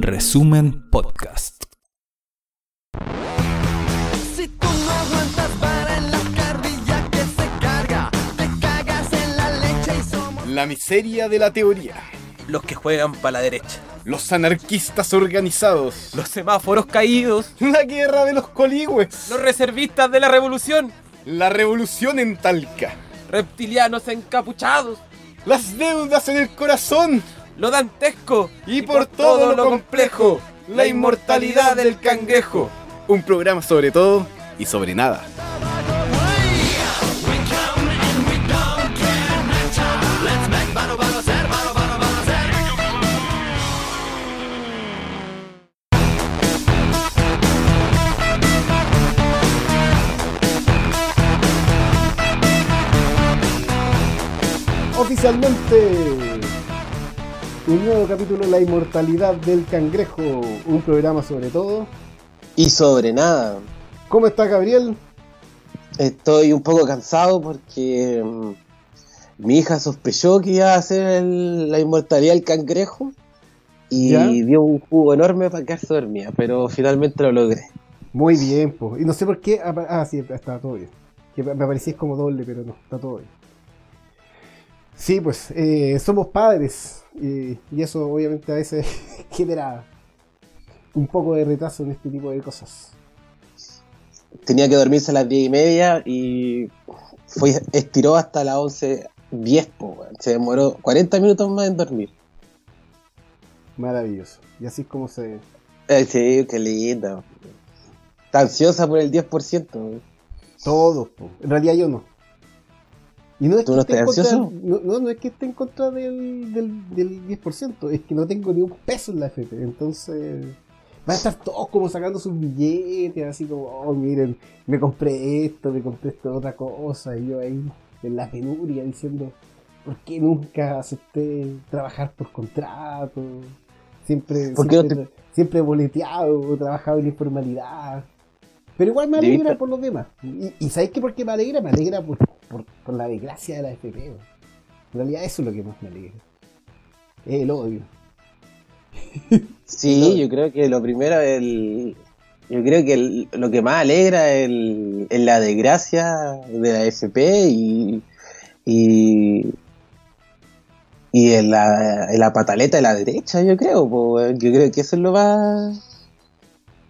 Resumen Podcast. Si tú no aguantas para en la carrilla que se carga, te cagas en la leche y somos La miseria de la teoría. los que juegan para la derecha, Los anarquistas organizados. los semáforos caídos, La guerra de los coligües. los reservistas de la revolución, La revolución en Talca. reptilianos encapuchados, Las deudas en el corazón. Lo dantesco Y, por, todo, lo complejo. La inmortalidad del cangrejo. Un programa sobre todo y sobre nada. Oficialmente, un nuevo capítulo de La Inmortalidad del Cangrejo, un programa sobre todo. Y sobre nada. ¿Cómo está Gabriel? Estoy un poco cansado porque mm, mi hija sospechó que iba a hacer el- la inmortalidad del cangrejo y ¿Ya? dio un jugo enorme para quedarse dormida, pero finalmente lo logré. Muy bien, pues. Y no sé por qué. Ah, sí, está todo bien. Que me parecía como doble, pero no, está todo bien. Sí, pues, eh, somos padres. Y eso obviamente a veces genera un poco de retraso en este tipo de cosas. Tenía que dormirse a las 10 y media y fue, estiró hasta las 11, 10, po, se demoró 40 minutos más en dormir. Maravilloso. Y así es como se. Eh, sí, qué linda. Está ansiosa por el 10%. weón. Todos. En realidad yo no. Y no es ¿Tú que no esté contra, no, no, no es que esté en contra del, del, del 10%, es que no tengo ni un peso en la FP. Entonces, van a estar todos como sacando sus billetes, así como, oh, miren, me compré esto, me compré esto otra cosa. Y yo ahí, en la penuria, diciendo, ¿por qué nunca acepté trabajar por contrato? Siempre, ¿Por qué no siempre, siempre he boleteado, trabajado en informalidad. Pero igual me alegra por los demás. Y, y ¿sabéis qué por qué me alegra? Me alegra por, por, por la desgracia de la FP. En realidad eso es lo que más me alegra. Es el odio. Sí, yo creo que lo primero, el, yo creo que el- lo que más alegra es el, es la desgracia de la FP y, y, y en la, en la pataleta de la derecha, yo creo. weón. yo creo que eso es lo más,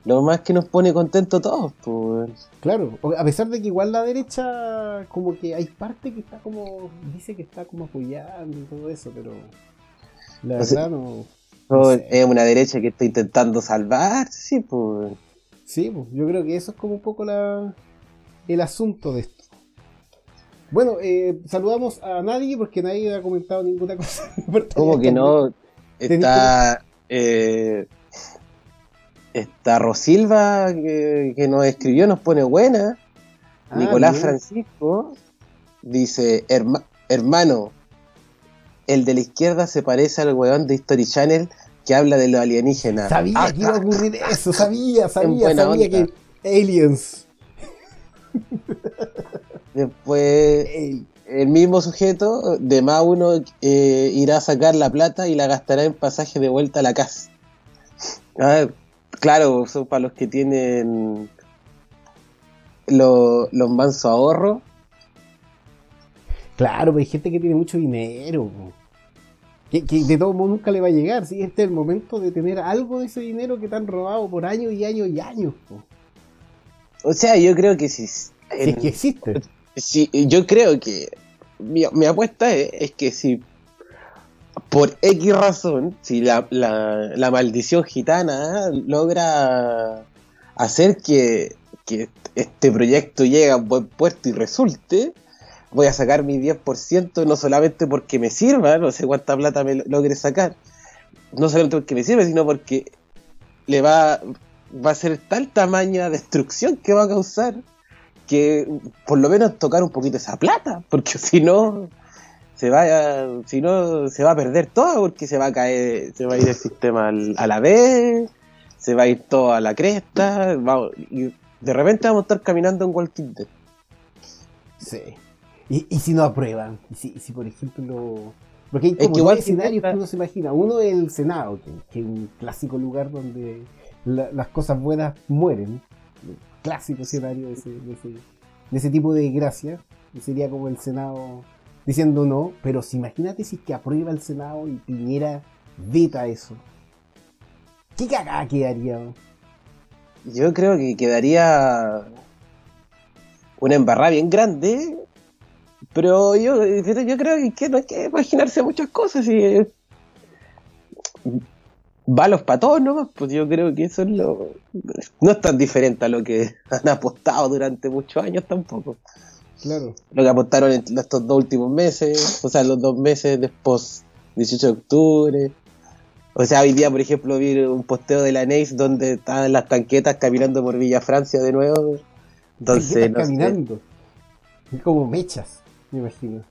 lo más que nos pone contentos todos. weón. Claro, a pesar de que igual la derecha, como que hay parte que está como, dice que está como apoyando y todo eso, pero la verdad no. No, No sé. Es una derecha que está intentando salvar, sí, pues. Sí, pues, yo creo que eso es como un poco la, el asunto de esto. Bueno, eh, saludamos a nadie porque nadie ha comentado ninguna cosa. ¿Cómo que no? Está. Eh, está Rosilva que, que nos escribió, nos pone buena. Ah, Nicolás bien. Francisco dice: "Herma- Hermano, el de la izquierda se parece al weón de History Channel que habla de los alienígenas. Sabía Ah, que iba a ocurrir eso, sabía, sabía, sabía onda. que aliens. Después, el mismo sujeto, de más uno, eh, irá a sacar la plata y la gastará en pasaje de vuelta a la casa. Ah, claro, son para los que tienen lo- los mansos ahorros. Claro, pero hay gente que tiene mucho dinero. que de todo modo nunca le va a llegar. ¿sí? Este es el momento de tener algo de ese dinero que te han robado por años y años y años. po. O sea, yo creo que si, Si es que existe. si- yo creo que mi, mi apuesta es, es que si por X razón, si la, la, maldición gitana logra hacer que, que este proyecto llegue a buen puerto y resulte, voy a sacar mi 10%, no solamente porque me sirva, no sé cuánta plata me lo- logre sacar, no solamente porque me sirve, sino porque le va, va a ser tal tamaño de destrucción que va a causar que por lo menos tocar un poquito esa plata, porque si no se va a, si no se va a perder todo porque se va a caer, se va a ir el sistema al- a la vez, se va a ir todo a la cresta, vamos, y de repente vamos a estar caminando en Walking Dead. Sí. Y, y si no aprueban, y si, si por ejemplo Porque hay Es que como igual si escenarios que uno se imagina. Uno es el Senado, que, es un clásico lugar donde la- las cosas buenas mueren. Clásico escenario de ese, de ese, de ese tipo de desgracia. Sería como el Senado diciendo no. Pero si imagínate si es que aprueba el Senado y Piñera veta eso. ¿Qué cagada quedaría? Yo creo que quedaría una embarrada bien grande, pero yo, yo creo que no hay que imaginarse muchas cosas y eh, balos para todos nomás, pues yo creo que eso es lo no es tan diferente a lo que han apostado durante muchos años tampoco. Claro. Lo que apostaron en estos dos últimos meses, o sea, los dos meses después, 18 de octubre. O sea, hoy día, por ejemplo, vi un posteo de la Neis donde estaban las tanquetas caminando por Villa Francia de nuevo. Entonces, no sé, caminando. Es como mechas, me imagino.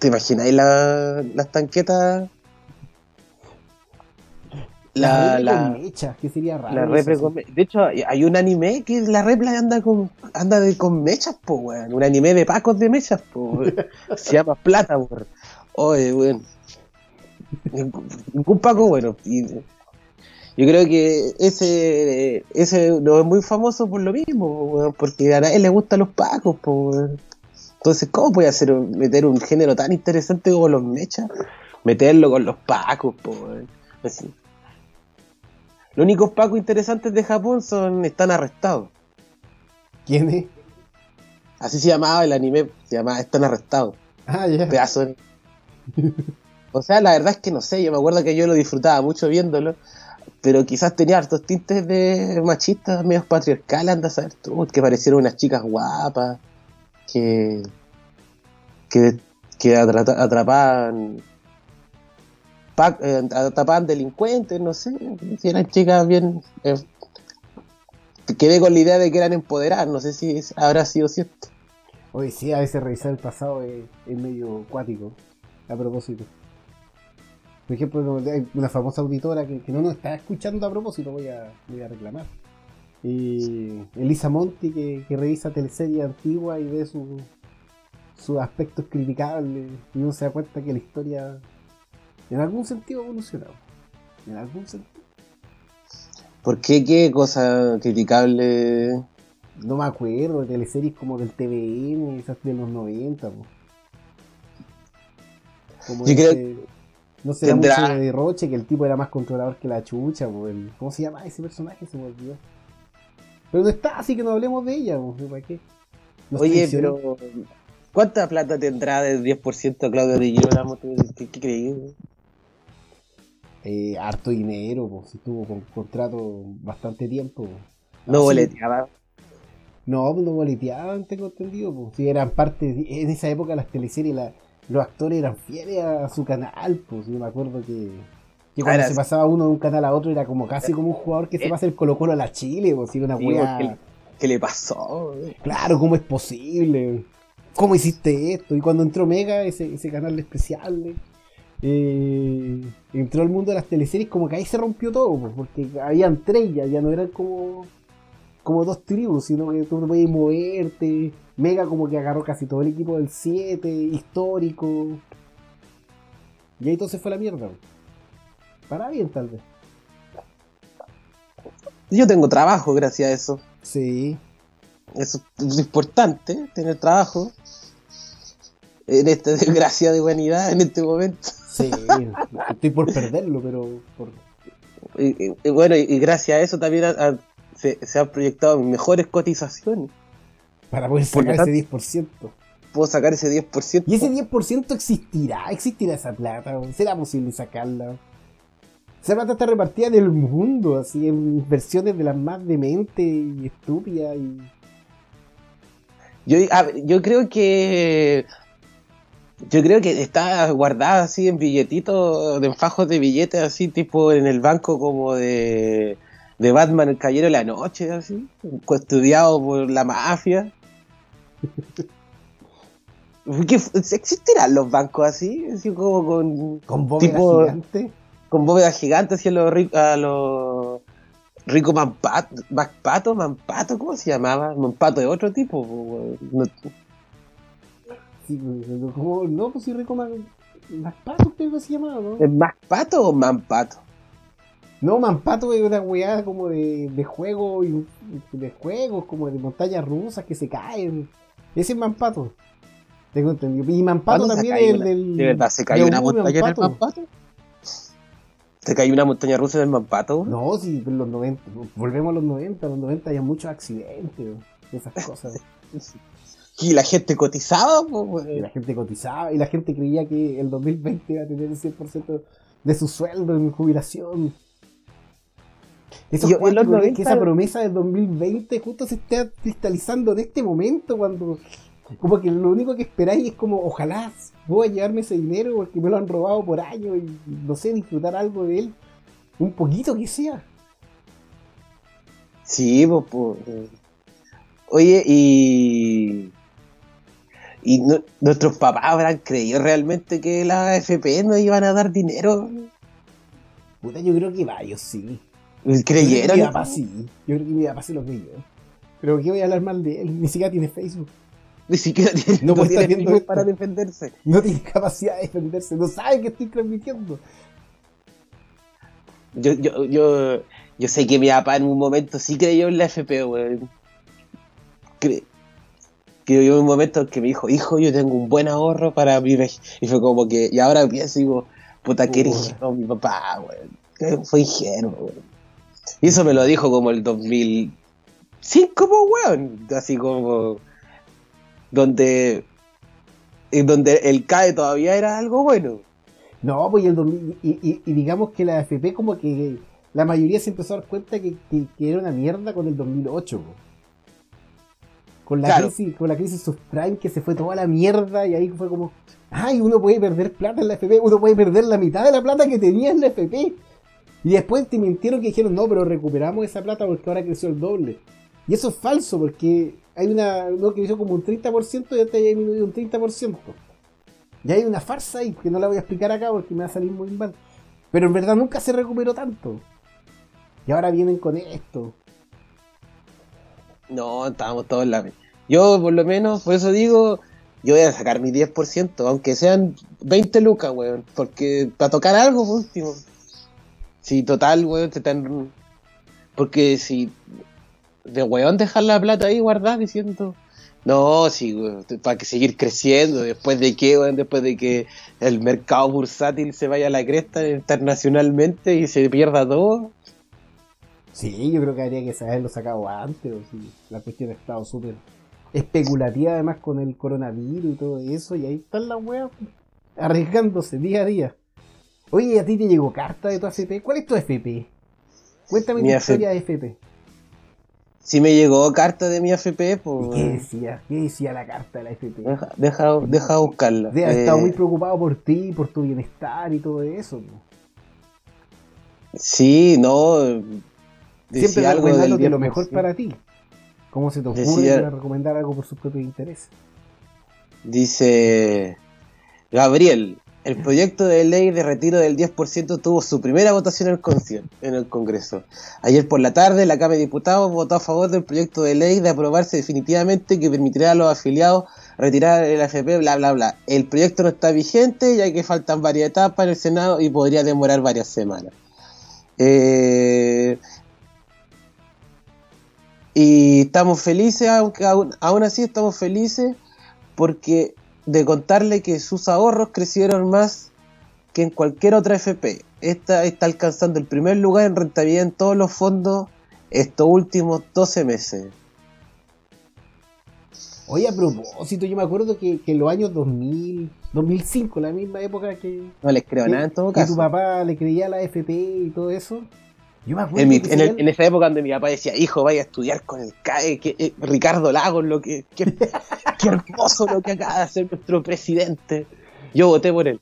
¿te imagináis la- las tanquetas? La, la, con mechas, que sería raro. la repre con De hecho, hay un anime que la repla anda con anda de, con mechas, po, weón. Un anime de pacos de mechas, po. Se llama Plata, weón. Oye, weón. Un paco bueno. Y yo creo que ese ese no es muy famoso por lo mismo, weón, porque a nadie le gustan los pacos, po, weón. Entonces, ¿cómo puede hacer meter un género tan interesante como los mechas? Meterlo con los pacos, po, weón. Así. Los únicos pacos interesantes de Japón son están arrestados. ¿Quién es? Así se llamaba el anime, se llamaba Están arrestados. Ah, ya. Pedazo de- O sea, la verdad es que no sé, yo me acuerdo que yo lo disfrutaba mucho viéndolo, pero quizás tenía hartos tintes de machistas, medios patriarcales, anda a saber tú, que parecieron unas chicas guapas, que, que, que atra- atrapaban, eh, atrapaban delincuentes, no sé, si eran chicas bien... eh, quedé con la idea de que eran empoderadas, no sé si habrá sido cierto. Oye, sí, a veces revisar el pasado es, medio cuático. A propósito. Por ejemplo, hay una famosa auditora que, no nos está escuchando a propósito, voy a, voy a reclamar. Y Elisa Monti, que, que revisa teleseries antiguas y ve su- sus aspectos criticables y uno se da cuenta que la historia en algún sentido ha evolucionado. En algún sentido. ¿Por qué? ¿Qué cosa criticable? No me acuerdo teleseries como del TVN, esas de los 90. po. Como Yo creo no sé, tendrá- mucho de derroche, que el tipo era más controlador que la chucha. po, el- ¿Cómo se llama ese personaje? Se me olvidó. Pero no está, así que no hablemos de ella. po, ¿Para qué? Nos Oye, traicionó. pero ¿cuánta plata tendrá del 10% Claudio de Girolamo? ¿Tú ¿Qué, qué creí? Eh, harto dinero, pues, tuvo con contrato bastante tiempo. po. No Ah, sí. boleteaba. No, pues no boleteaban, tengo entendido. Pues. Si eran parte, en esa época las teleseries, la- los actores eran fieles a su canal. Pues yo me acuerdo que, que cuando Ahora se pasaba uno de un canal a otro era como casi como un jugador que se Eh. pasa el Colo Colo a la Chile. Pues, era una porque- ¿Qué le pasó? Claro, ¿cómo es posible? ¿Cómo hiciste esto? Y cuando entró Mega, ese, ese canal despreciable, eh, entró al mundo de las teleseries, como que ahí se rompió todo, pues, porque habían tres ya, ya no eran como, como dos tribus, sino que tú no podías moverte. Mega como que agarró casi todo el equipo del 7, histórico. Y ahí se fue la mierda. Para bien, tal vez. Yo tengo trabajo gracias a eso. Sí. Eso es importante, tener trabajo. En esta desgracia de humanidad, en este momento. Sí, estoy por perderlo, pero por, Y, y- y bueno, y, gracias a eso también se, se han proyectado mejores cotizaciones. para poder sacar tanto- ese 10%. Puedo sacar ese 10%. ¿Y ese 10% existirá? ¿Existirá esa plata? ¿Será posible sacarla? Esa plata está repartida en el mundo, así, en versiones de las más dementes y estúpidas. Y... Yo, a yo creo que. Yo creo que está guardada así en billetitos, de fajos de billetes, así tipo en el banco como de, de Batman, el Caballero de la Noche, así, custodiado por la mafia. ¿Qué f- ¿Existirán los bancos así? Así como con, Con bóveda Tipo- gigante. con bóvedas gigantes así a los a los Rico Manpato, Manpato, ¿cómo se llamaba? Manpato de otro tipo. No- Sí, pero como- no, pues si Rico Man- Más pato creo que se llamaba, ¿no? ¿Es más pato o man pato? No, Mampato es una weá como de, de juego y de juegos, como de montañas rusas que se caen. Ese es Mampato. Tengo entendido. Y Mampato ¿Cuándo se también cayó es el una- del. ¿De verdad se cayó una montaña en el Mampato. Mampato? ¿Se cayó una montaña rusa en el Mampato? No, sí, en los 90. Volvemos a los 90. En los 90 había muchos accidentes, esas cosas. Y la gente cotizaba, po, y la gente cotizaba y la gente creía que el 2020 iba a tener el 100% de su sueldo en jubilación. Eso Yo- que 90 esa promesa del 2020 justo se está cristalizando en este momento cuando como que lo único que esperáis es como ojalá voy a llevarme ese dinero porque me lo han robado por años y no sé, disfrutar algo de él. Un poquito que sea. Sí, pues. Oye, y. ¿Y no- nuestros papás habrán creído realmente que las AFP nos iban a dar dinero? Puta, yo creo que varios sí. ¿Creyeron? Mi papá sí. Yo creo que mi papá se lo creyó. Pero ¿qué voy a hablar mal de él? Ni siquiera tiene Facebook. Ni siquiera tiene, No no puede tiene Facebook esto. para defenderse. No tiene capacidad de defenderse. No sabe que estoy transmitiendo. Yo, yo, yo, yo sé que mi papá en un momento sí creyó en la AFP, weón. Cre- Creyó en un momento en que me dijo, hijo, yo tengo un buen ahorro para mi vej-". Y fue como que, y ahora pienso y digo, puta, que ingenuo mi papá, weón. Que Fue ingenuo, weón. Y eso me lo dijo como el 2005, po, weón. Así como, donde, donde el CAE todavía era algo bueno. No, pues y, el 2000 y, y- y digamos que la AFP como que la mayoría se empezó a dar cuenta que, que- que era una mierda con el 2008. po. Con la, Claro. crisis, con la crisis subprime que se fue toda la mierda y ahí fue como, ay, uno puede perder plata en la AFP, uno puede perder la mitad de la plata que tenía en la AFP. Y después te mintieron que dijeron, no, pero recuperamos esa plata porque ahora creció el doble. Y eso es falso porque hay una, uno que creció como un 30% y ahora ha disminuido un 30%. Y hay una farsa ahí que no la voy a explicar acá porque me va a salir muy mal. Pero en verdad nunca se recuperó tanto. Y ahora vienen con esto. No, estábamos todos en la... Yo, por lo menos, por eso digo, yo voy a sacar mi 10%, aunque sean 20 lucas, weón. Porque para tocar algo, por último. Si total, weón, te están... Porque si... De weón dejar la plata ahí guardada diciendo... No, sí, weón, para que seguir creciendo. Después de que, weón, después de que el mercado bursátil se vaya a la cresta internacionalmente y se pierda todo. Sí, yo creo que habría que haberlo sacado antes. o sí. La cuestión ha estado súper especulativa además con el coronavirus y todo eso. Y ahí están las weas arriesgándose día a día. Oye, ¿a ti te llegó carta de tu AFP? ¿Cuál es tu AFP? Cuéntame Mi tu AFP. historia de AFP. Si me llegó carta de mi AFP, ¿Y pues... qué decía? ¿Qué decía la carta de la AFP? Deja, deja, deja buscarla. Haber Eh, estado muy preocupado por ti, por tu bienestar y todo eso. po. Sí, no. Siempre recomendándote lo 10%. mejor para ti. ¿Cómo se te ocurre Decía- recomendar algo por sus propios intereses? Dice Gabriel, el proyecto de ley de retiro del 10% tuvo su primera votación en el, conci- en el Congreso. Ayer por la tarde, la Cámara de Diputados votó a favor del proyecto de ley de aprobarse definitivamente que permitirá a los afiliados retirar el AFP, bla, bla, bla. El proyecto no está vigente ya que faltan varias etapas en el Senado y podría demorar varias semanas. Eh, y estamos felices, aunque aún, aún así estamos felices porque de contarle que sus ahorros crecieron más que en cualquier otra FP. Esta está alcanzando el primer lugar en rentabilidad en todos los fondos estos últimos 12 meses. Oye, a propósito, yo me acuerdo que, que en los años 2000, 2005, la misma época que, No les creo que- nada en todo que tu caso. papá le creía a la FP y todo eso. Yo me acuerdo En, mi- en el- en esa época donde mi papá decía, hijo, vaya a estudiar con el CAE, que, eh, Ricardo Lagos, lo que, que- qué hermoso lo que acaba de hacer nuestro presidente. Yo voté por él.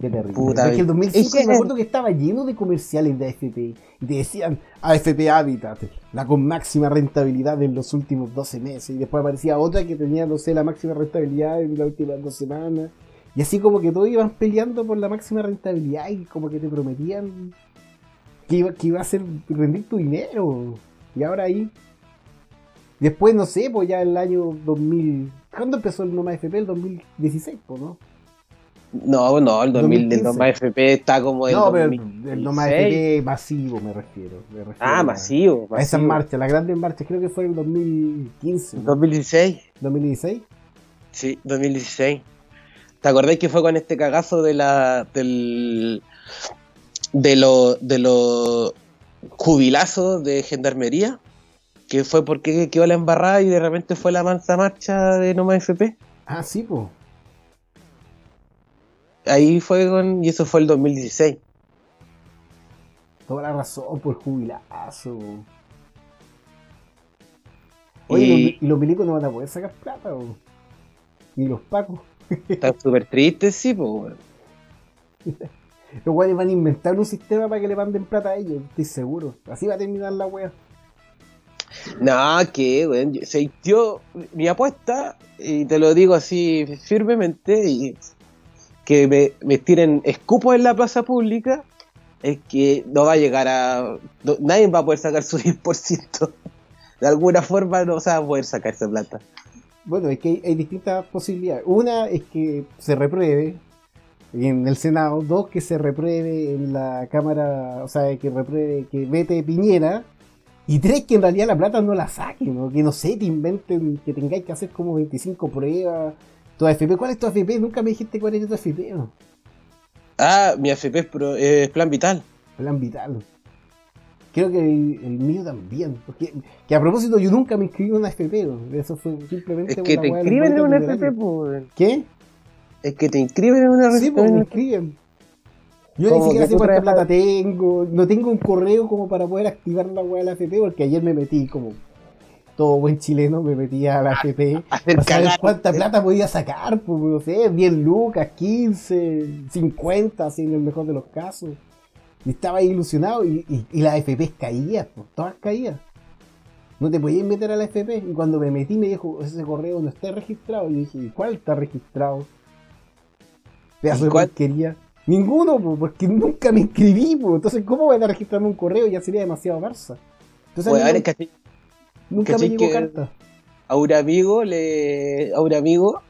Qué terrible. Puta, es que el 2005 es que- me acuerdo que estaba lleno de comerciales de AFP y te decían AFP Habitat, la con máxima rentabilidad en los últimos 12 meses. Y después aparecía otra que tenía, no sé, la máxima rentabilidad en las últimas dos semanas. Y así como que todos iban peleando por la máxima rentabilidad y como que te prometían que iba, que iba a ser rendir tu dinero. Y ahora ahí Después, no sé, pues ya el año 2000. ¿Cuándo empezó el Noma FP? El 2016, pues, ¿no? No, no, el 2000 del 2015. Noma FP está como del no, pero 2016. el Noma FP masivo me refiero. me refiero Ah, a- masivo. A esas masivo. marchas, las grandes marchas, creo que fue en el 2015. ¿no? 2016. 2016. Sí, 2016. ¿Te acordáis que fue con este cagazo de la del de lo de los jubilazos de gendarmería? Que fue porque quedó la embarrada y de repente fue la mansa marcha de Noma FP. Ah, sí, pues. Ahí fue con. Y eso fue el 2016. Toda la razón por jubilazo. Oye, Y- los, los milicos no van a poder sacar plata, o ni los pacos. Están súper tristes, sí, pues. Los guayos van a inventar un sistema para que le manden plata a ellos, estoy seguro. Así va a terminar la wea. No, que, weón. yo- sé, yo, mi apuesta, y te lo digo así firmemente, y que me, me tiren escupos en la plaza pública, es que no va a llegar a. no- nadie va a poder sacar su 10%. De alguna forma no se va a poder sacar esa plata. Bueno, es que hay, hay distintas posibilidades. Una es que se repruebe en el Senado. Dos, que se repruebe en la Cámara, o sea, que repruebe, que vete Piñera. Y tres, que en realidad la plata no la saquen, o que no sé, te inventen, que tengáis que hacer como 25 pruebas. Tu AFP, ¿cuál es tu AFP? Nunca me dijiste cuál es tu AFP, ¿no? Ah, mi AFP es, pro- es plan vital. Plan vital. Creo que el, el mío también. Porque, que a propósito, yo nunca me inscribí en una ¿no? Eso fue simplemente Es que una te inscriben en una. AFP, pues. ¿Qué? Es que te inscriben en una Sí, en pues me inscriben. Yo ni siquiera sé cuánta plata la- tengo. No tengo un correo como para poder activar la weá de la AFP, porque ayer me metí como todo buen chileno, me metí a la AFP hacer para saber cuánta plata podía sacar, pues no sé, 10 lucas, 15, 50, así en el mejor de los casos. Y estaba ilusionado y, y, y las AFP caían, pues, todas caían. No te podías meter a la AFP. Y cuando me metí me dijo, ese correo no está registrado. Y yo dije, ¿cuál está registrado? Pedazo ¿Y de porquería. Ninguno, po, porque nunca me inscribí, po. entonces ¿cómo van a registrarme un correo? Ya sería demasiado Barça. Entonces a es que nunca me ¿cachai llegó carta. a un amigo le a un amigo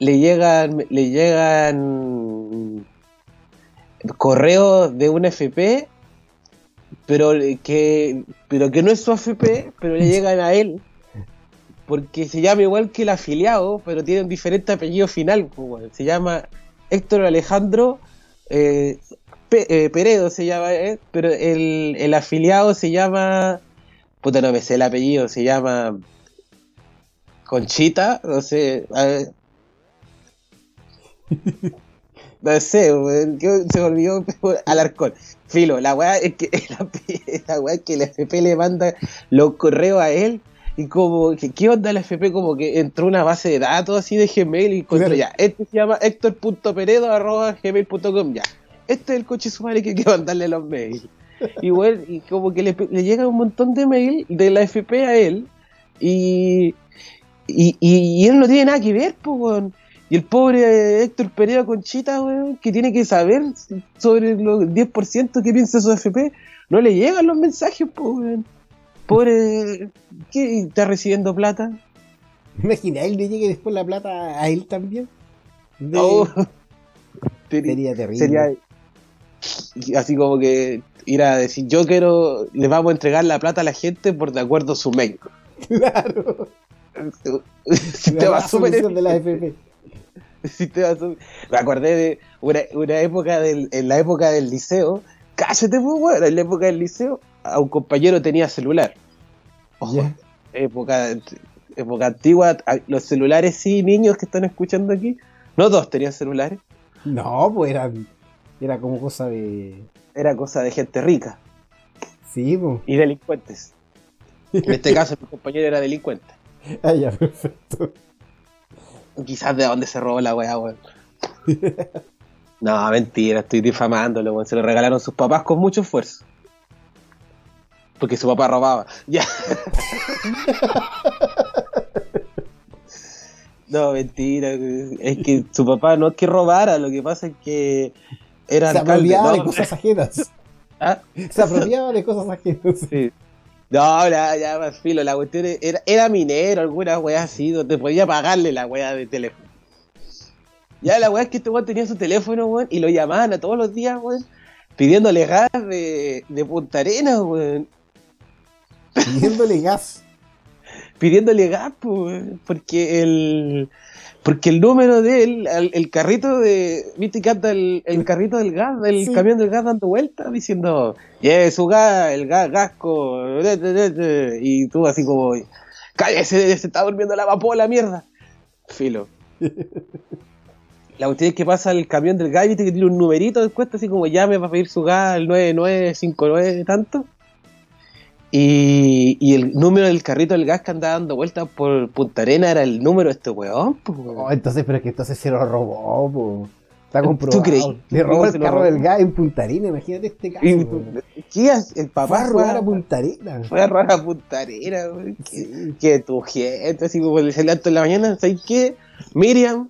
le llegan le llegan correos de una FP pero que pero que no es su AFP pero le llegan a él porque se llama igual que el afiliado pero tiene un diferente apellido final se llama Héctor Alejandro eh, eh, Peredo se llama eh, pero el, el afiliado se llama puta no me sé el apellido se llama Conchita, no sé, a ver. No sé, weón, se me olvidó Alarcón. Filo, la weá es que la, la weá es que el FP le manda los correos a él y como que qué onda el FP como que entró una base de datos así de Gmail y encontró ya, este se llama Héctor.peredo arroba gmail.com ya. Este es el coche sumari que hay que mandarle los mails. Y bueno, y como que le, le llega un montón de mail de la FP a él y, y, y, y él no tiene nada que ver, pues. Y el pobre Héctor Pereira Conchita, weón, que tiene que saber sobre los 10% que piensa su FP, no le llegan los mensajes, pues, weón. Pobre, ¿qué? ¿Está recibiendo plata? Imagina, a él le llegue después la plata a él también. De- No. Sería, Sería terrible. sería así como que ir a decir, yo quiero, le vamos a entregar la plata a la gente por de acuerdo a su mail. Claro. Sistema La de la FP. Me acordé de una, una época del, en la época del liceo. Cállate, pues, weón. En la época del liceo, a un compañero tenía celular. Ojo, época, época antigua. Los celulares, sí, niños que están escuchando aquí. No todos tenían celulares. No, pues era, era como cosa de. Era cosa de gente rica Sí, pues. y delincuentes. En este caso, mi compañero era delincuente. Ah, ya, perfecto. Quizás de dónde se robó la weá, weón. No, mentira, estoy difamándolo, weón. Se lo regalaron sus papás con mucho esfuerzo. Porque su papá robaba. Ya. No, mentira. Es que su papá no es que robara, lo que pasa es que era Se apropiaba de cosas ajenas. Ah, Se apropiaba de cosas ajenas. sí. No, ya, ya, más filo, la cuestión era, era minero, alguna weá así, donde podía pagarle la weá de teléfono. Ya la weá es que este weón tenía su teléfono, weón, y lo llamaban a todos los días, weón, pidiéndole gas de, de Punta Arenas, weón. Pidiéndole gas. Pidiéndole gas, pues, weón, porque el. Porque el número de él, el, el carrito de. ¿Viste que anda el, el carrito del gas, el Sí. camión del gas dando vueltas, diciendo, lleve su gas, el gas, gasco, de, de, de, de", y tú así como, cállese, se está durmiendo la vapola, mierda. Filo. La cuestión es que pasa el camión del gas, viste que tiene un numerito de cuesta, así como llame para pedir su gas, el 9959 tanto. Y, y el número del carrito del gas que andaba dando vueltas por Punta Arena era el número de este weón. Oh, entonces, pero es que entonces se lo robó, po. Está comprobado. creí? Le robó ¿Cómo el carro robó? del gas en Punta Arena, imagínate este caso. ¿Qué? El Fue papá a fue robar a, Punta Arena. fue a robar a Punta Arena. Que, Sí. que tu gente, así como se levantó en la mañana, ¿sabes qué? Miriam,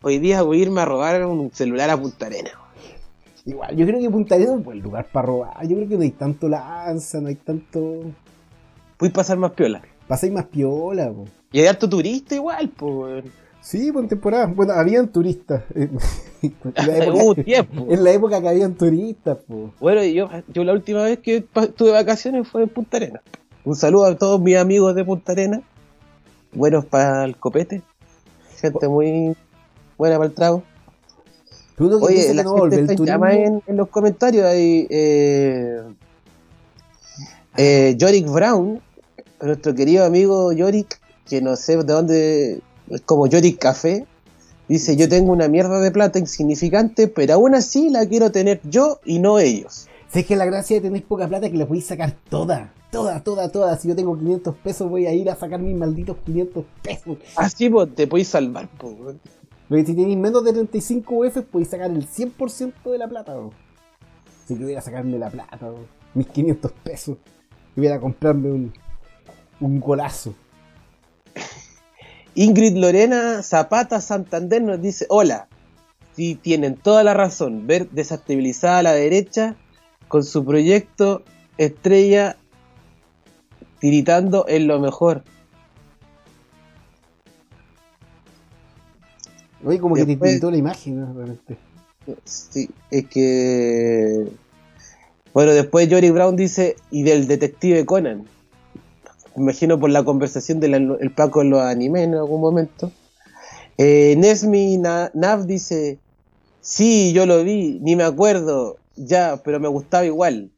hoy día voy a irme a robar un celular a Punta Arena. Igual, yo creo que Punta Arena es un buen lugar para robar. Yo creo que no hay tanto lanza, no hay tanto. A pasar más piola. Pasáis más piola, po. Y hay harto turista igual, pues, weón. Sí, por temporada. Bueno, habían turistas. En la Hubo época, tiempo. en la época que habían turistas, po. Bueno, yo, yo la última vez que tuve vacaciones fue en Punta Arena. Un saludo a todos mis amigos de Punta Arena. Buenos para el copete. Gente muy buena para el trago. Pero uno que Oye, la que no gente el turismo. en, en los comentarios. Hay eh, eh, Yorick Brown, nuestro querido amigo Yorick, que no sé de dónde, es como Yorick Café. Dice, yo tengo una mierda de plata insignificante, pero aún así la quiero tener yo y no ellos. Si es que la gracia de tener poca plata es que la podéis sacar toda. Toda, toda, toda. Si yo tengo 500 pesos, voy a ir a sacar mis malditos 500 pesos. Así pues, te podéis salvar. po. Porque si tenéis menos de 35 UF, podéis sacar el 100% de la plata, bro. Si quisiera sacarme la plata, bro. Mis 500 pesos. Y voy a comprarme un, un golazo. Ingrid Lorena Zapata Santander nos dice, hola, si tienen toda la razón, ver desestabilizada a la derecha con su proyecto estrella tiritando en lo mejor. Oye, como que te pintó la imagen, ¿no? Realmente. Sí, es que... Bueno, después Jory Brown dice, y del detective Conan. Me imagino por la conversación del el Paco en los animes en algún momento. Eh, Nesmi Na- Nav dice, sí, yo lo vi, ni me acuerdo, ya, pero me gustaba igual.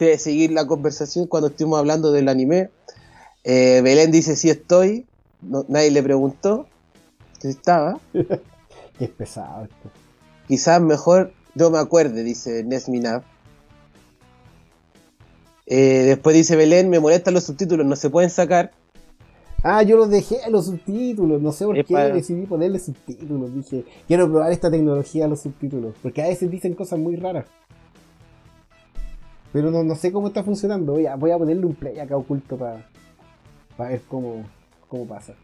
De seguir la conversación cuando estuvimos hablando del anime. Eh, Belén dice, sí estoy, No- nadie le preguntó estaba. Que es pesado esto. Quizás mejor yo me acuerde, dice Nesminav. Eh, después dice Belén, me molestan los subtítulos, no se pueden sacar. Ah, yo los dejé a los subtítulos. No sé por Es qué para- decidí ponerle subtítulos. Dije, quiero probar esta tecnología a los subtítulos. Porque a veces dicen cosas muy raras. Pero no, no sé cómo está funcionando. Voy a, voy a ponerle un play acá oculto para ver cómo, cómo pasa.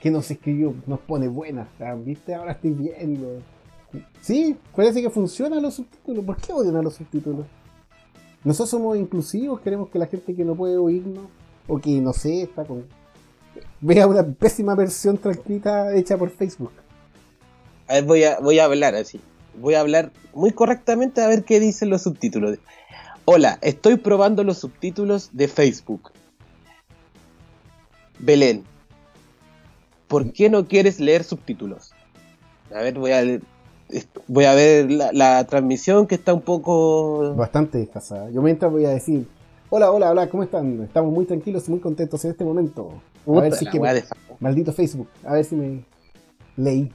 Que nos escribió, nos pone buena. Ah, ¿Viste? Ahora estoy viendo. Sí, parece que funcionan los subtítulos. ¿Por qué odian a los subtítulos? Nosotros somos inclusivos, queremos que la gente que no puede oírnos, o que no sé, está con. vea una pésima versión transcrita hecha por Facebook. A ver, voy a, voy a hablar así. Voy a hablar muy correctamente a ver qué dicen los subtítulos. Hola, estoy probando los subtítulos de Facebook. Belén, ¿por qué no quieres leer subtítulos? A ver, voy a, voy a ver la, la transmisión que está un poco... Bastante desfasada. Yo mientras voy a decir: Hola, hola, hola, ¿cómo están? Estamos muy tranquilos y muy contentos en este momento. A ver si que. Maldito Facebook, a ver si me leí.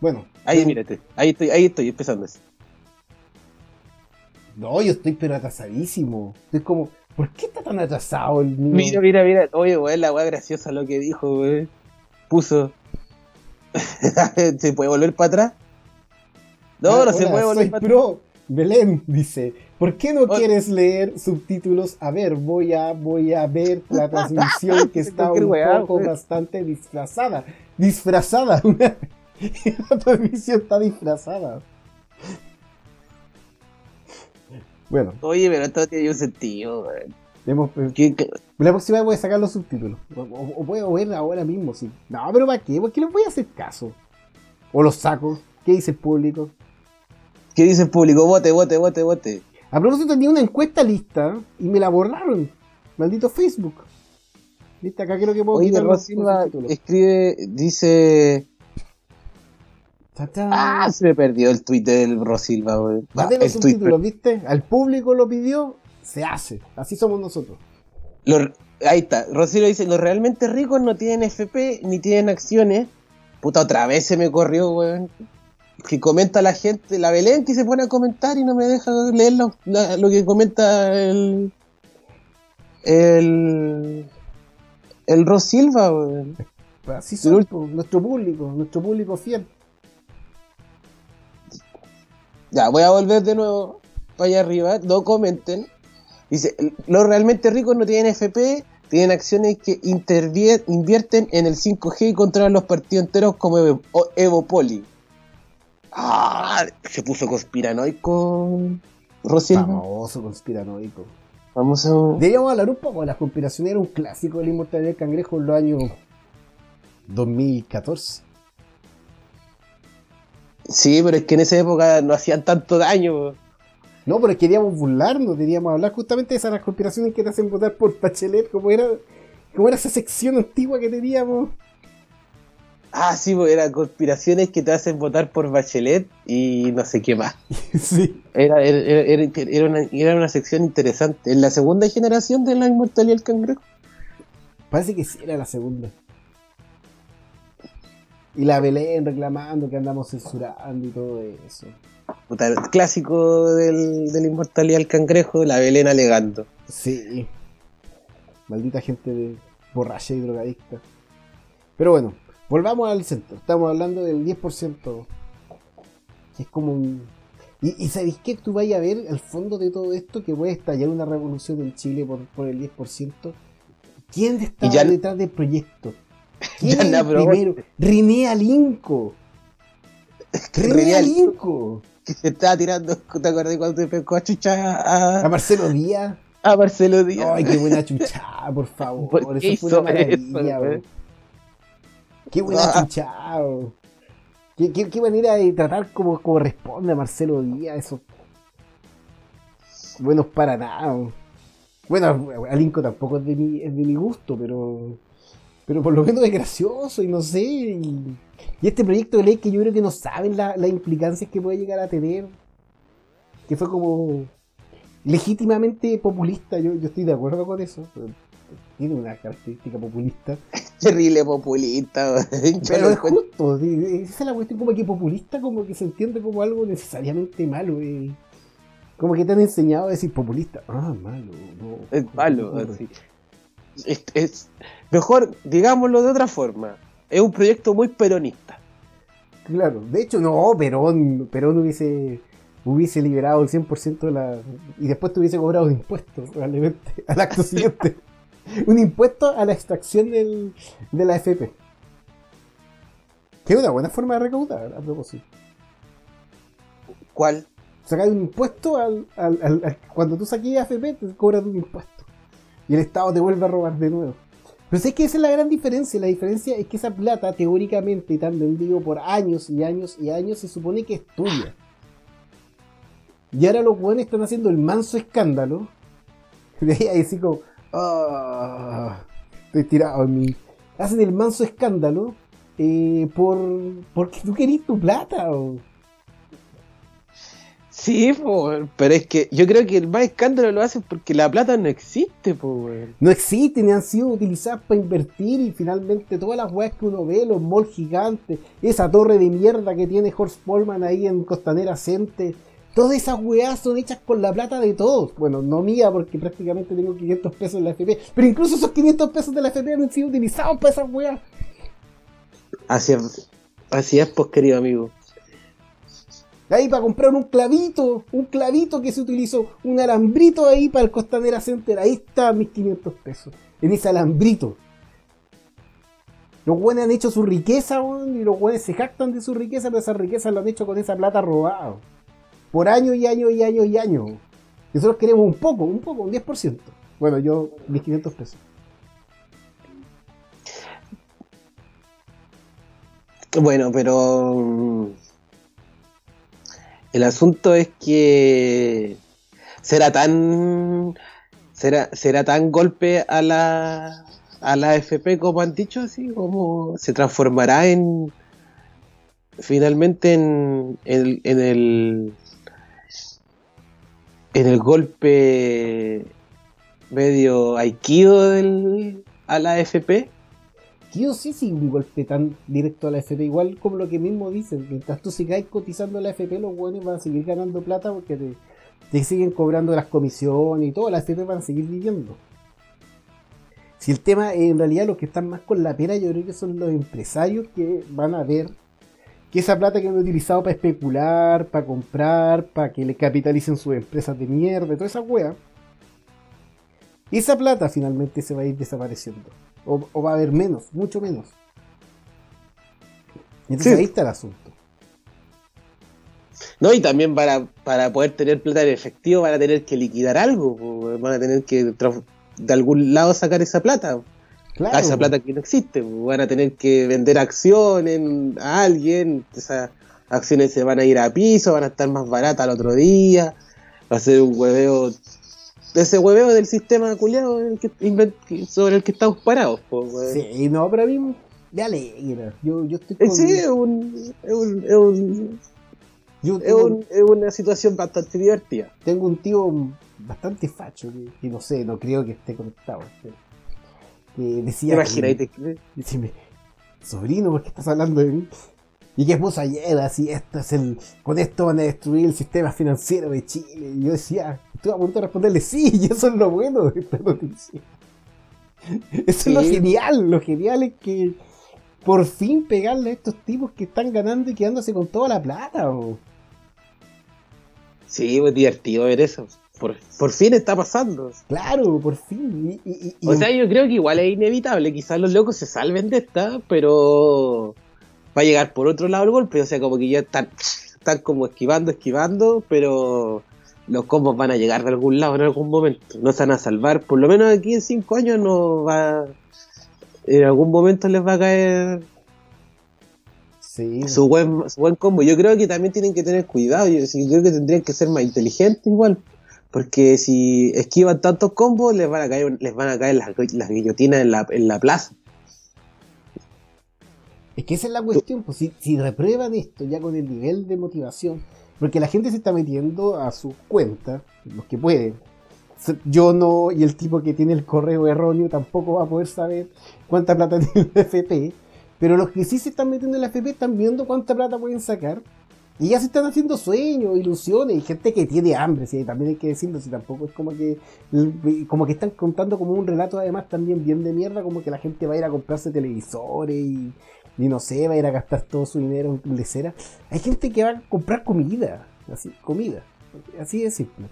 Bueno, Ahí, mírate. Ahí estoy, ahí estoy empezando. así. No, yo estoy pero atrasadísimo. Estoy como, ¿por qué está tan atrasado el mío? Mira, mira, mira. Oye, weón, la weá graciosa lo que dijo, weón. Puso. ¿Se puede volver para atrás? No, no se puede volver soy para atrás. pro. Belén dice, ¿por qué no Hola. quieres leer subtítulos? A ver, voy a, voy a ver la transmisión que está un poco weón. bastante disfrazada. Disfrazada. la transmisión está disfrazada. Bueno, Oye, pero esto tiene un sentido, weón. Eh, ¿Qué- qué- la próxima vez voy a sacar los subtítulos. O, o- o puedo ver ahora mismo, sí. No, pero ¿para qué? ¿Por qué les voy a hacer caso? O los saco. ¿Qué dice el público? ¿Qué dice el público? Vote, vote, vote, vote. A propósito, tenía una encuesta lista y me la borraron. Maldito Facebook. ¿Viste? Acá creo que puedo Oye, quitar los- subtítulos. escribe, dice... Ah, se me perdió el tweet del Rosilva, weón. Ah, el subtítulos, ¿viste? Al público lo pidió, se hace. Así somos nosotros. Lo- ahí está. Rosilva dice, los realmente ricos no tienen FP ni tienen acciones. Puta, otra vez se me corrió, weón. Que comenta la gente, la Belén que se pone a comentar y no me deja leer lo, la- lo que comenta el... El... El Rosilva, weón. Así El último. po, nuestro público, nuestro público fiel. Ya, voy a volver de nuevo para allá arriba. No comenten. Dice, los realmente ricos no tienen FP, tienen acciones que invierten en el 5G y controlan los partidos enteros como Evo, Evopoli. Ah, se puso conspiranoico. Rosilva. Famoso conspiranoico. Vamos a... Deberíamos hablar un poco de las conspiraciones. Era un clásico de la inmortalidad del cangrejo en los años 2014. Sí, pero es que en esa época no hacían tanto daño. No, pero queríamos burlarnos, queríamos hablar justamente de esas conspiraciones que te hacen votar por Bachelet, como era, como era esa sección antigua que teníamos. Ah, sí, pues eran conspiraciones que te hacen votar por Bachelet y no sé qué más. sí. Era, era, era- era una, era una sección interesante. En la segunda generación de la inmortalidad del cangrejo. Parece que sí era la segunda. Y la Belén reclamando que andamos censurando y todo eso. Puta, el clásico del, de la inmortalidad del cangrejo, la Belén alegando. Sí. Maldita gente de borracha y drogadicta. Pero bueno, volvamos al centro. Estamos hablando del 10%. Que es como un... Y, y ¿sabéis qué? Tú vayas a ver al fondo de todo esto que puede estallar una revolución en Chile por, por el 10%. ¿Quién ya- detrás del proyecto? ¿Quién es el primero? René Alinco. René Alinco. Que se estaba tirando, ¿te acuerdas cuando te pescó a chucha A a, Marcelo Díaz. a Marcelo Díaz? Ay, qué buena chuchada, por favor. ¿Por qué eso fue una eso. Qué buena Ah. chuchada, qué, qué, qué manera de tratar como, como responde a Marcelo Díaz, eso. Buenos para nada. Bueno, Alinco tampoco es de mi, es de mi gusto, pero. Pero por lo menos es gracioso y no sé. Y, y este proyecto de ley que yo creo que no saben la- las implicancias que puede llegar a tener. Que fue como legítimamente populista, yo, yo estoy de acuerdo con eso. Tiene una característica populista. Terrible populista, Pero es justo, esa es la cuestión como que populista como que se entiende como algo necesariamente malo. eh. Como que te han enseñado a decir populista. Ah, malo. No, Es malo, así. Es, es- mejor, digámoslo de otra forma. Es un proyecto muy peronista. Claro, de hecho no, Perón, Perón hubiese, hubiese liberado el 100% de la... Y después te hubiese cobrado un impuesto, probablemente, al acto siguiente. un impuesto a la extracción del, de la FP. Que es una buena forma de recaudar, a propósito. ¿Cuál? Sacar un impuesto al, al- al- al- cuando tú saques AFP te cobran un impuesto. Y el Estado te vuelve a robar de nuevo. Pero es que esa es la gran diferencia. La diferencia es que esa plata, teóricamente, tan vendido por años y años y años, se supone que es tuya. Y ahora los buenos están haciendo el manso escándalo. De ahí así como, ah, estoy tirado en mi... Hacen el manso escándalo eh, por porque tú querís tu plata. o- Sí, po, pero es que yo creo que el más escándalo lo hacen porque la plata no existe, po, no existen y han sido utilizadas para invertir y finalmente todas las weas que uno ve, los malls gigantes, esa torre de mierda que tiene Horst Polman ahí en Costanera Cente, todas esas weas son hechas con la plata de todos. Bueno, no mía porque prácticamente tengo 500 pesos en la FP, pero incluso esos 500 pesos de la FP han sido utilizados para esas weas. Así es, así es, pues, querido amigo. Ahí para comprar un clavito, un clavito que se utilizó, un alambrito ahí para el Costanera Center. Ahí están mis 500 pesos, en ese alambrito. Los buenos han hecho su riqueza, y los buenos se jactan de su riqueza, pero esa riqueza lo han hecho con esa plata robada. Por años y años y años y años. Nosotros queremos un poco, un poco, un 10%. Bueno, yo, mis 500 pesos. Bueno, pero el asunto es que será tan será será tan golpe a la a la FP como han dicho así como se transformará en finalmente en, en, en el en el golpe medio aikido del a la FP Sí sí un golpe tan directo a la FP, igual como lo que mismo dicen, mientras tú sigáis cotizando la FP, los buenos van a seguir ganando plata porque te, siguen cobrando las comisiones y todo, las FP van a seguir viviendo. Si el tema, en realidad, los que están más con la pena, yo creo que son los empresarios que van a ver que esa plata que han utilizado para especular, para comprar, para que le capitalicen sus empresas de mierda, toda esa wea, esa plata finalmente se va a ir desapareciendo. O, o va a haber menos, mucho menos. Entonces Sí. ahí está el asunto. No, y también para, para poder tener plata en efectivo van a tener que liquidar algo, van a tener que de algún lado sacar esa plata, Claro. a esa plata que no existe, van a tener que vender acciones a alguien, esas acciones se van a ir a piso, van a estar más baratas al otro día, va a ser un hueveo, ese hueveo del sistema culiado sobre el que estamos parados. po. Sí, no, pero a mí me alegra. Yo, yo estoy Eh, con. Sí, es, un- es un- es un- yo es un- es una situación bastante divertida. tengo un tío bastante facho que, que no sé, no creo que esté conectado. Que, que decía. Imagínate. Decime, sobrino, ¿por qué estás hablando de mí? Y que puso ayer así, esto es el. Con esto van a destruir el sistema financiero de Chile. Y yo decía, estuve a punto de responderle sí, y eso es lo bueno de esta noticia. Eso es lo Sí. genial, lo genial es que por fin pegarle a estos tipos que están ganando y quedándose con toda la plata. o. Sí, es divertido ver eso. Por, por fin está pasando. Claro, por fin. Y, y- y- O sea, yo creo que igual es inevitable. Quizás los locos se salven de esta, pero va a llegar por otro lado el golpe. O sea, como que ya están, están como esquivando, esquivando, pero los combos van a llegar de algún lado en algún momento. No se van a salvar. Por lo menos aquí en cinco años no va. En algún momento les va a caer sí, su buen, su buen combo. Yo creo que también tienen que tener cuidado. Yo, sí, creo que tendrían que ser más inteligentes igual. Porque si esquivan tantos combos, les van a caer, les van a caer las, las guillotinas en la, en la plaza. Es que esa es la cuestión, pues si, si reprueban esto ya con el nivel de motivación, porque la gente se está metiendo a sus cuentas, los que pueden. Yo no, y el tipo que tiene el correo erróneo tampoco va a poder saber cuánta plata tiene la FP, pero los que sí se están metiendo en la FP están viendo cuánta plata pueden sacar, y ya se están haciendo sueños, ilusiones, y gente que tiene hambre, sí, también hay que decirlo, si tampoco es como que, como que están contando como un relato además también bien de mierda, como que la gente va a ir a comprarse televisores y, y no sé, va a ir a gastar todo su dinero en lecera. Hay gente que va a comprar comida, así, comida, así de simple.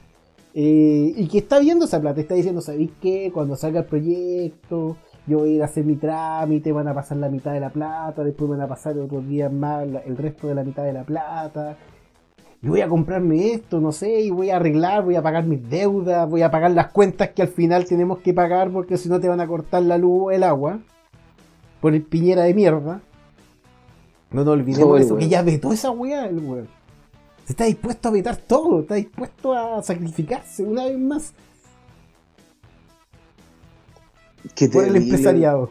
Eh, y que está viendo esa plata, está diciendo, ¿sabéis qué? Cuando salga el proyecto, yo voy a ir a hacer mi trámite, van a pasar la mitad de la plata, después van a pasar otros días más el resto de la mitad de la plata. Y voy a comprarme esto, no sé, y voy a arreglar, voy a pagar mis deudas, voy a pagar las cuentas que al final tenemos que pagar porque si no te van a cortar la luz o el agua. Por el piñera de mierda. No nos olvidemos de eso, que ya vetó esa weá el weón. Está dispuesto a vetar todo, está dispuesto a sacrificarse una vez más Qué por el empresariado.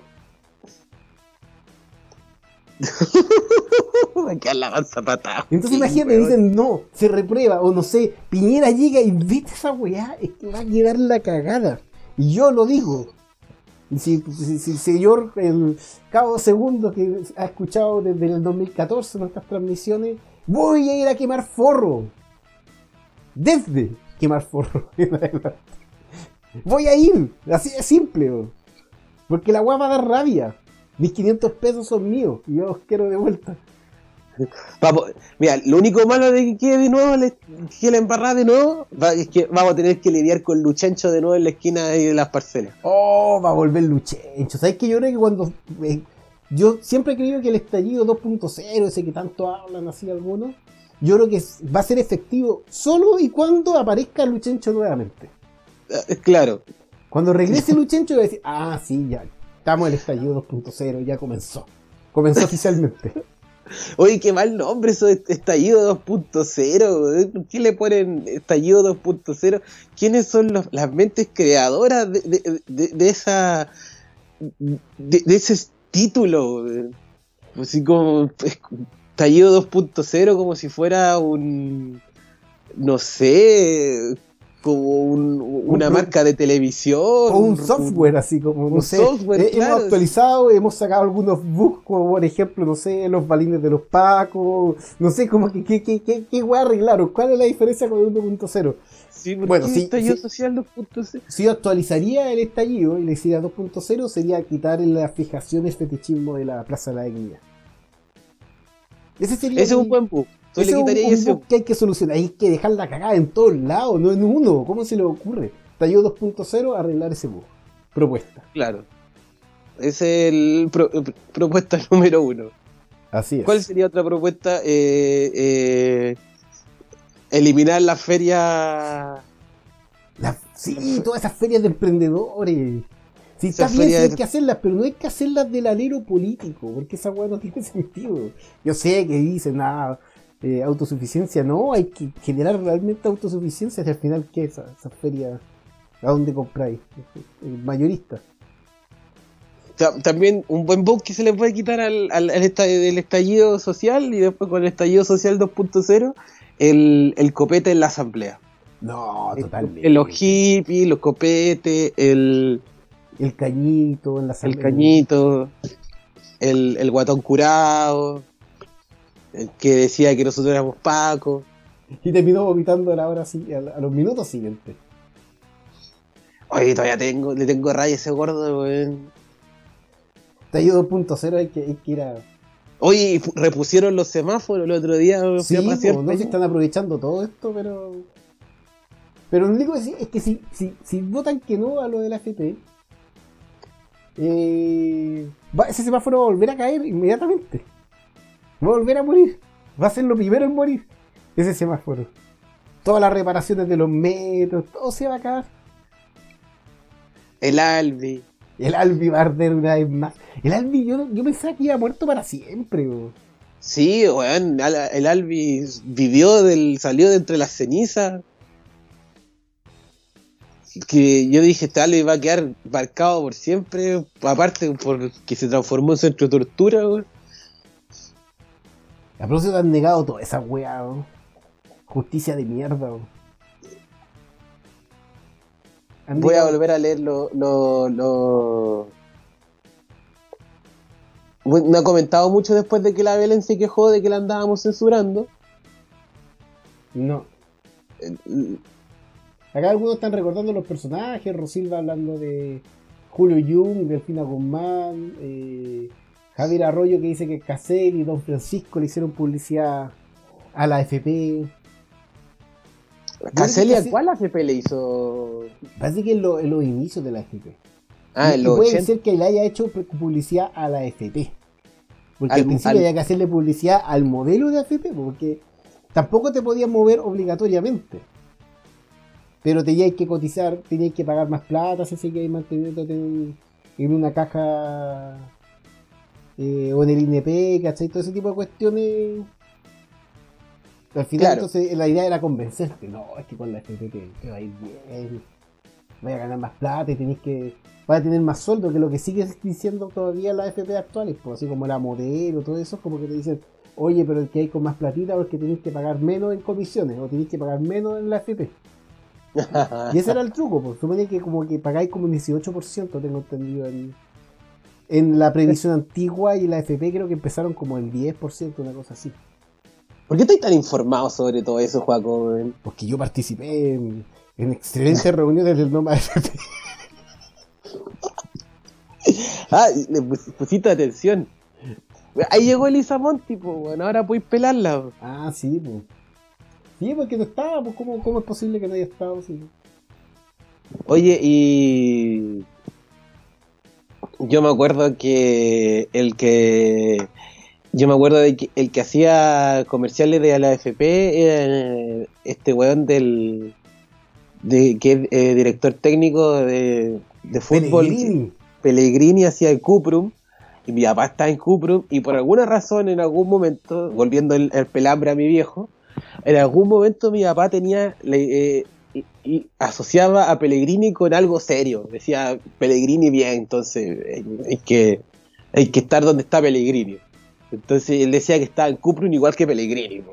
La panza patada. Entonces imagínate, weón. dicen no, se reprueba, o no sé, Piñera llega y vete esa weá, es que va a quedar la cagada. Y yo lo digo. Si, si, si señor, el cabo segundo que ha escuchado desde el 2014 nuestras transmisiones, voy a ir a quemar forro. Desde quemar forro. en voy a ir, así de simple. Porque la weá va a dar rabia. Mis 500 pesos son míos y yo los quiero de vuelta. Vamos, mira, lo único malo de que quede de nuevo, le- que la embarrada de nuevo, va- es que vamos a tener que lidiar con Luchencho de nuevo en la esquina de las parcelas. Oh, va a volver Luchencho. ¿Sabes que yo creo que cuando. eh, yo siempre he creído que el estallido 2.0, ese que tanto hablan así algunos, yo creo que va a ser efectivo solo y cuando aparezca Luchencho nuevamente. Eh, Claro. Cuando regrese Luchencho, va a decir, ah, sí, ya, estamos en el estallido 2.0, ya comenzó. Comenzó oficialmente. Oye, qué mal nombre eso de estallido 2.0. weón. ¿Por qué le ponen estallido 2.0? ¿Quiénes son las mentes creadoras de, esa de, ese título? Así como es- estallido 2.0 como si fuera un no sé, como un- una marca de televisión O un software así como, no un sé, software, eh, claro. hemos actualizado, hemos sacado algunos bugs, como por ejemplo, no sé, los balines de los pacos, no sé, como que, que, que, que, que arreglaron, ¿cuál es la diferencia con el 1.0? Sí, ¿por Bueno, qué sí, estallido social 2.0? Si yo actualizaría el estallido y le hiciera 2.0 sería quitar las fijaciones fetichismo de la Plaza de la Dignidad. Ese sería Ese es un buen bug. Tú ese le un- quitarías un ese bug que hay que solucionar. Hay que dejar la cagada en todos lados, no en uno. ¿Cómo se le ocurre? Estallido 2.0, arreglar ese bug. Propuesta. Claro. Es el pro- pr- propuesta número uno. Así es. ¿Cuál sería otra propuesta? Eh, eh, eliminar la feria. La- sí, todas esas ferias de emprendedores. Sí, está bien, ferias hay de- que hacerlas, pero no hay que hacerlas del alero político, porque esa weá no tiene sentido. Yo sé que dicen, nada, autosuficiencia, no, hay que generar realmente autosuficiencia. Y al final, ¿qué es esa, esa feria? ¿A dónde compráis? El mayorista. Ta- También un buen bug que se le puede quitar al, al, al estallido social y después con el estallido social 2.0, el, el copete en la asamblea. No, totalmente. El, los hippies, los copetes, el, El cañito en la el asamblea. cañito, el, el guatón curado, el que decía que nosotros éramos pacos. Y terminó vomitando a la hora a, los minutos siguientes. Oye, todavía tengo, le tengo raya a ese gordo, weón. Estallido 2.0 hay que, hay que ir a. Oye, repusieron los semáforos el otro día. Sí, po, no sé si están aprovechando todo esto, pero. Pero lo único que sí es que si, si, si votan que no a lo de la FP, eh, va- ese semáforo va a volver a caer inmediatamente. Va a volver a morir. Va a ser lo primero en morir. Ese semáforo. Todas las reparaciones de los metros, todo se va a acabar. El Albi. El Albi va a arder una vez más. El Albi, yo, yo pensaba que iba muerto para siempre. bro. Sí, weón, el Albi vivió del, salió de entre las cenizas. Que yo dije, este Albi va a quedar marcado por siempre. Aparte, porque se transformó en centro de tortura, weón. A propósito han negado toda esa weá. Justicia de mierda, Voy a volver a leer lo, lo, lo- No ha comentado mucho después de que la Belén se quejó de que la andábamos censurando. No. Acá algunos están recordando los personajes. Rosilva hablando de Julio Jung, Delfina Guzmán, eh, Javier Arroyo que dice que Casel y Don Francisco le hicieron publicidad a la FP. Caselia, Casi- ¿cuál AFP le hizo? Parece que en, lo- en los inicios de la FP. Ah, Y- en los puede 80. ser que le haya hecho pu- publicidad a la FP. Porque Al- al, principio al- había que hacerle publicidad al modelo de AFP, porque tampoco te podías mover obligatoriamente. Pero tenías que cotizar, tenías que pagar más plata si seguías manteniéndote en, en una caja eh, o en el INP, ¿cachai? Todo ese tipo de cuestiones. Al final, Claro. entonces, la idea era convencerte. No, es que con la FP te, te va a ir bien. Vaya a ganar más plata y tenéis que. Vas a tener más sueldo que lo que sigue diciendo todavía las FP actuales. Pues así como la modelo, todo eso, como que te dicen, oye, pero el que hay con más platita porque tenéis que pagar menos en comisiones o tenéis que pagar menos en la FP. Y ese era el truco, pues supone que como que pagáis como un 18%, tengo entendido en, en la previsión antigua y la FP creo que empezaron como el 10%, una cosa así. ¿Por qué estáis tan informado sobre todo eso, Juaco? Porque yo participé en, en excelentes reuniones del NOMA FP. Ah, le pus- pusiste atención. Ahí llegó Elisa Monti, pues, bueno, ahora podéis pelarla. Ah, sí, pues. Sí, porque no estaba, pues ¿cómo, cómo es posible que no haya estado? Sí. Oye, y. Yo me acuerdo que el que. Yo me acuerdo de que el que hacía comerciales de la AFP era eh, este weón del. De, que es eh, director técnico de, de fútbol. Pellegrini. Pellegrini hacía el Cuprum. Y mi papá está en Cuprum. Y por alguna razón, en algún momento, volviendo el, el pelambre a mi viejo, en algún momento mi papá tenía. le- eh, y, y asociaba a Pellegrini con algo serio. Decía Pellegrini bien, entonces eh, hay que, hay que estar donde está Pellegrini. Entonces él decía que estaba en Cuprum igual que Pellegrini.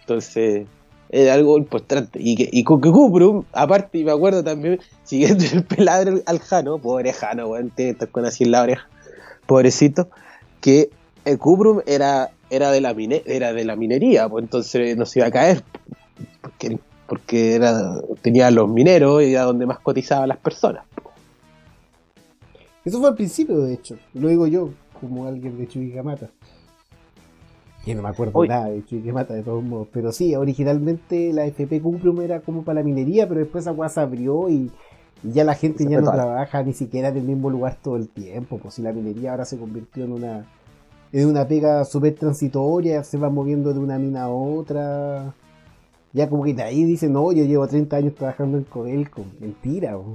Entonces era algo importante. Y que, y con que Cuprum, aparte, y me acuerdo también, siguiendo el peladre al Jano, pobre Jano, weón, tiene que estar con así en la oreja, pobrecito, que el Cuprum era, era, de la mine, era de la minería, pues entonces no se iba a caer. Porque, porque era, tenía los mineros y era donde más cotizaban las personas. Eso fue al principio, de hecho. Lo digo yo, como alguien de Chuquicamata. Que no me acuerdo nada de Chuquicamata de todos modos. Pero sí, originalmente la FP Cumplum era como para la minería, pero después esa se abrió y, y ya la gente ya no trabaja ni siquiera en el mismo lugar todo el tiempo. Pues si la minería ahora se convirtió en una en una pega súper transitoria, se va moviendo de una mina a otra. Ya como que de ahí dicen, no, yo llevo 30 años trabajando en Codelco. Mentira, po.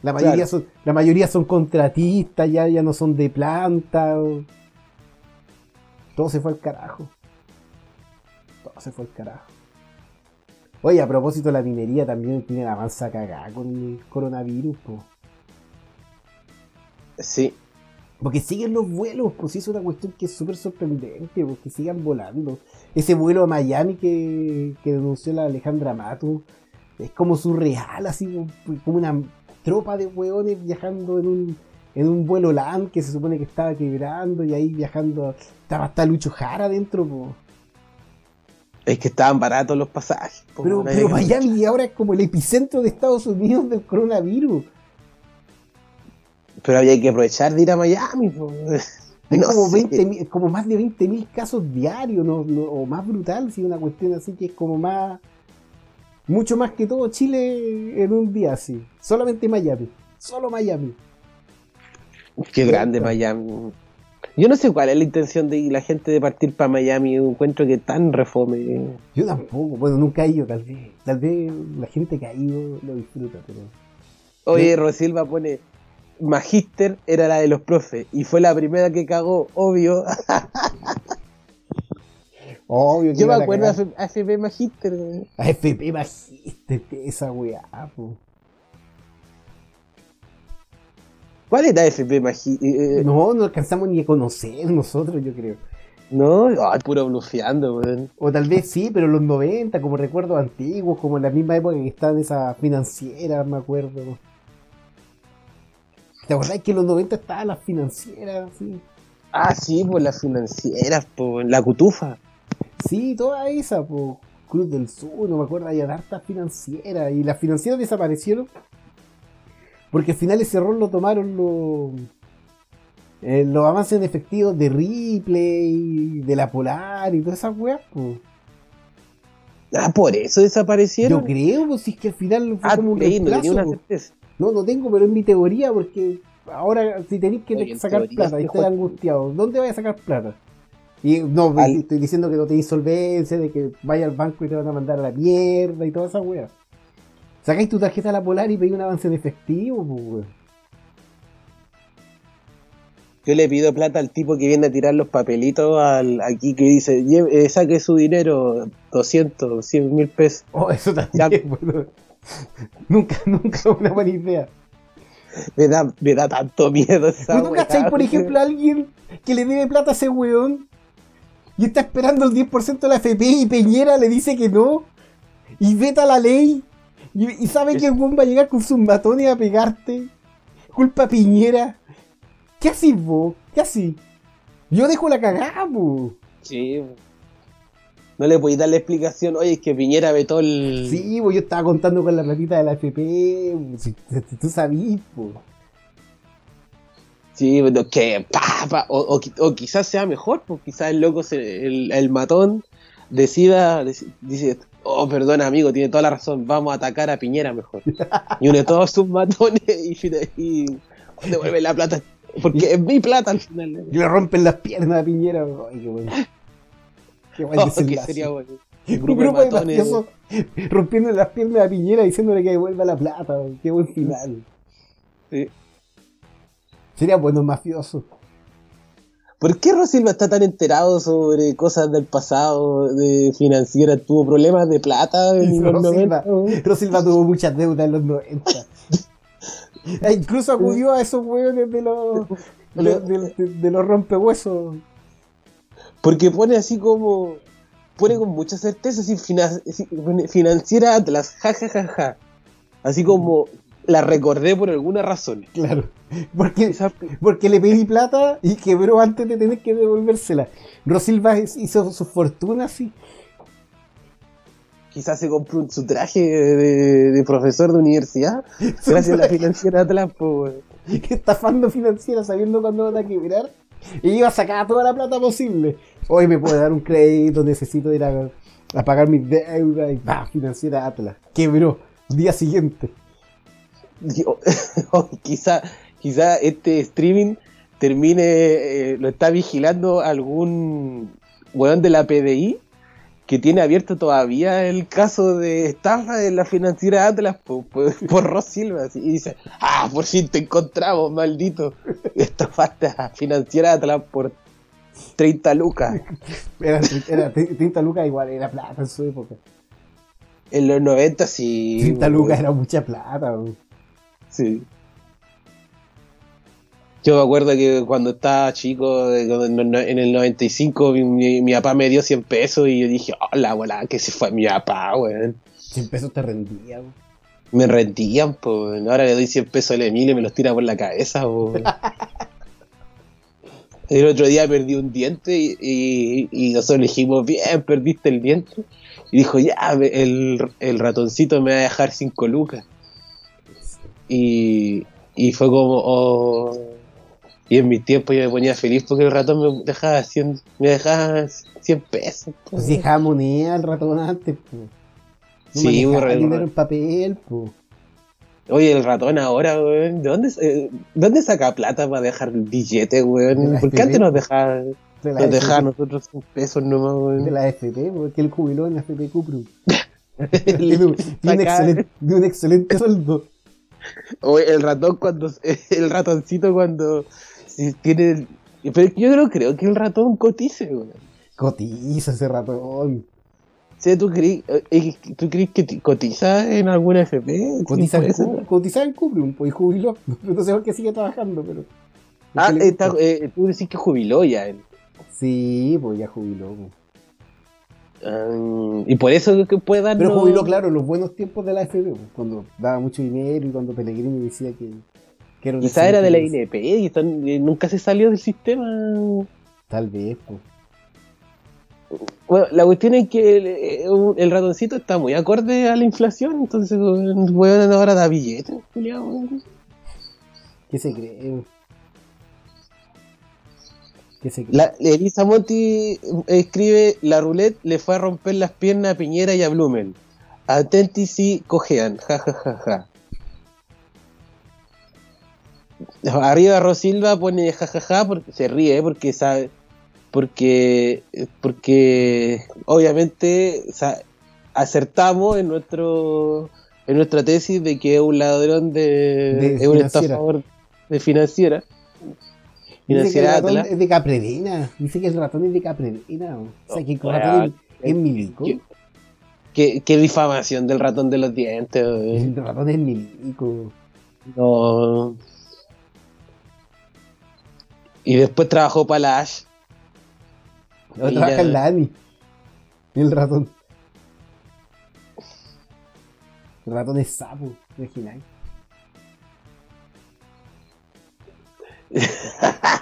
La mayoría, Claro. son, la mayoría son contratistas, ya, ya no son de planta. Todo se fue al carajo. Todo se fue al carajo. Oye, a propósito, la minería también tiene la mansa cagada con el coronavirus, po. Sí, Porque siguen los vuelos, pues sí, es una cuestión que es súper sorprendente, porque sigan volando. Ese vuelo a Miami que, que denunció la Alejandra Mato, es como surreal, así como- una tropa de hueones viajando en un, en un vuelo LAN que se supone que estaba quebrando y ahí viajando, estaba hasta Lucho Jara adentro, po. es que estaban baratos los pasajes. po, Pero, nadie- pero Miami ahora es como el epicentro de Estados Unidos del coronavirus. Pero había que aprovechar de ir a Miami. po. Hay No como, sé. 20 mil- como más de 20.000 casos diarios, o más brutal, si una cuestión así que es como más. Mucho más que todo Chile en un día así. Solamente Miami. Solo Miami. Qué grande Miami. Yo no sé cuál es la intención de la gente de partir para Miami. Yo encuentro que tan refome. Yo tampoco, bueno, nunca he ido, tal vez. Tal vez la gente que ha ido lo disfruta, pero. Oye. Rosilva pone. Magister era la de los profes y fue la primera que cagó, obvio. Obvio que Yo me a acuerdo de cagar. AFP Magister. güey. AFP Magister, esa weá, po. ¿Cuál era AFP Magister? No, no alcanzamos ni a conocer nosotros, yo creo. No, Ay, puro blufeando, weón. O tal vez sí, pero los 90, como recuerdos antiguos, como en la misma época que estaban esas financieras, me acuerdo. ¿Te acordás que en los 90 estaban las financieras? Sí, Ah, sí, por las financieras, por la cutufa. sí toda esa, po. Cruz del Sur, no me acuerdo, había hartas financieras. Y las financieras desaparecieron porque al final ese rol lo tomaron los, eh, los avances de efectivos de Ripley, de la Polar y todas esas weas, po. Ah, por eso desaparecieron. Yo creo, pues si es que al final fue ah, como un creí, no tenía reemplazo, una certeza. No, no tengo, pero es mi teoría porque ahora si tenéis que Oye, sacar plata y este juego- angustiado, ¿dónde vais a sacar plata? Y no, Al- estoy diciendo que no tenéis solvencia, de que vaya al banco y te van a mandar a la mierda y toda esa wea. Sacáis tu tarjeta a la polar y pedís un avance en efectivo, pues weón. Yo le pido plata al tipo que viene a tirar los papelitos al, aquí que dice, "Lle- eh, saque su dinero, 200, 100 mil pesos. Oh, eso también, bueno. Nunca, nunca una buena idea. Me da, me da tanto miedo esa ¿Pero tú cachai, por ejemplo, a alguien que le debe plata a ese weón y está esperando el 10% de la FP y Peñera le dice que no y veta la ley y, y sabe que el weón va a llegar con sus matones a pegarte? Culpa a Piñera. ¿Qué haces vos? ¿Qué haces? Yo dejo la cagada, po. Sí. No le podéis dar la explicación, oye, es que Piñera vetó el... Sí, pues yo estaba contando con la platita de la FP. Si, si tú sabías, po. Sí, pero que pa, pa, o, o qui- o quizás sea mejor, pues quizás el loco, se- el, el matón, decida, deci- dice, oh, perdona amigo, tiene toda la razón, vamos a atacar a Piñera mejor. Y une todos sus matones y, y devuelve la plata porque es mi plata al final. Y le rompen las piernas a Piñera. Ay, qué bueno. Qué buen Oh, que sería bueno. Grupo de grupo de matones. mafiosos rompiendo las piernas a Piñera diciéndole que devuelva la plata. Qué buen final. Sí. Sería bueno mafioso. ¿Por qué Rosilva está tan enterado sobre cosas del pasado, de financiera? ¿Tuvo problemas de plata en los Rosilva. 90? Rosilva tuvo muchas deudas en los 90. E incluso acudió a esos hueones de los, de, de- de- de los rompehuesos. Porque pone así como. Pone con mucha certeza así, fina- así, financiera Atlas, ja, ja, ja, ja. Así como la recordé por alguna razón. Claro. Porque, porque le pedí plata y quebró antes de tener que devolvérsela. Rosilva hizo su fortuna así. Quizás se compró su traje de, de profesor de universidad. Gracias a la financiera Atlas, pues. estafando financiera sabiendo cuándo van a quebrar. Y iba a sacar toda la plata posible. Hoy me puede dar un crédito, necesito ir a, a pagar mis deudas. Y va, financiera Atlas. Quebró. Día siguiente. Digo, quizá, quizá este streaming termine, eh, lo está vigilando algún weón de la PDI que tiene abierto todavía el caso de estafa en la financiera Atlas por, por, por Ross Silva. y dice, ah, por fin te encontramos, maldito. Estafaste a financiera Atlas por 30 lucas. Era, era 30 lucas igual, era plata en su época. En los 90 sí. 30 weón. lucas era mucha plata. Sí. Yo me acuerdo que cuando estaba chico, en el 95, mi, mi- mi papá me dio 100 pesos y yo dije, hola, hola, que se fue mi papá, weón. 100 pesos te rendía. weón. Me rendían, pues. Ahora le doy 100 pesos al Emilio y me los tira por la cabeza, weón. El otro día perdí un diente y, y- y nosotros le dijimos, bien, perdiste el diente. Y dijo, ya, el, el ratoncito me va a dejar 5 lucas. Y, y fue como, oh. Y en mi tiempo yo me ponía feliz porque el ratón me dejaba 100, me dejaba 100 pesos. Pues dejaba moneda el ratón antes. po. No Sí, dinero ratón. en papel. Oye, el ratón ahora, weón, ¿de dónde, eh, ¿dónde saca plata para dejar el billete, De weón? ¿Por qué antes nos dejaba, De nos dejaba nosotros 100 pesos nomás, de weón? la FP, porque él jubiló en la FP. Tiene Le un, un excelente, de un excelente sueldo. Oye, el ratón cuando, el ratoncito cuando tiene, pero yo no creo que el ratón cotice, weón. Cotiza ese ratón. Sí, ¿tú crees, eh, ¿tú crees que cotiza en alguna FP? Cotiza, en, puede ser. Cu- cotiza en Cuprum, pues y jubiló. No sé por qué sigue trabajando, pero. Ah, le está- eh, tú decís que jubiló ya él. Sí, pues ya jubiló. pues. Ah, y por eso que puede dar. Pero jubiló, claro, en los buenos tiempos de la FP, pues, cuando daba mucho dinero y cuando Pellegrini decía que, un Quizá era de la INP y y nunca se salió del sistema. Tal vez, pues. Bueno, la cuestión es que el, eh, el ratoncito está muy acorde a la inflación, entonces, weón, weón, ahora da billetes. ¿Qué se cree? ¿Qué se cree? La, Elisa Monti escribe: La roulette le fue a romper las piernas a Piñera y a Blumen. Atenti si cojean, ja ja ja ja. Arriba Rosilva pone jajaja porque se ríe porque sabe porque porque obviamente acertamos en nuestro en nuestra tesis de que es un ladrón de, De es un financiera. estafador de financiera Dice que el financiera ratón Atlas. es de Capredena. Dice que el ratón es de Capredena. O sea, que el ratón es, milico. ¿Qué, qué, qué difamación del ratón de los dientes. El ratón es milico. No. Y después trabajó para la Ash. No, trabaja en la ANI. El ratón. El ratón es sapo, imagináis.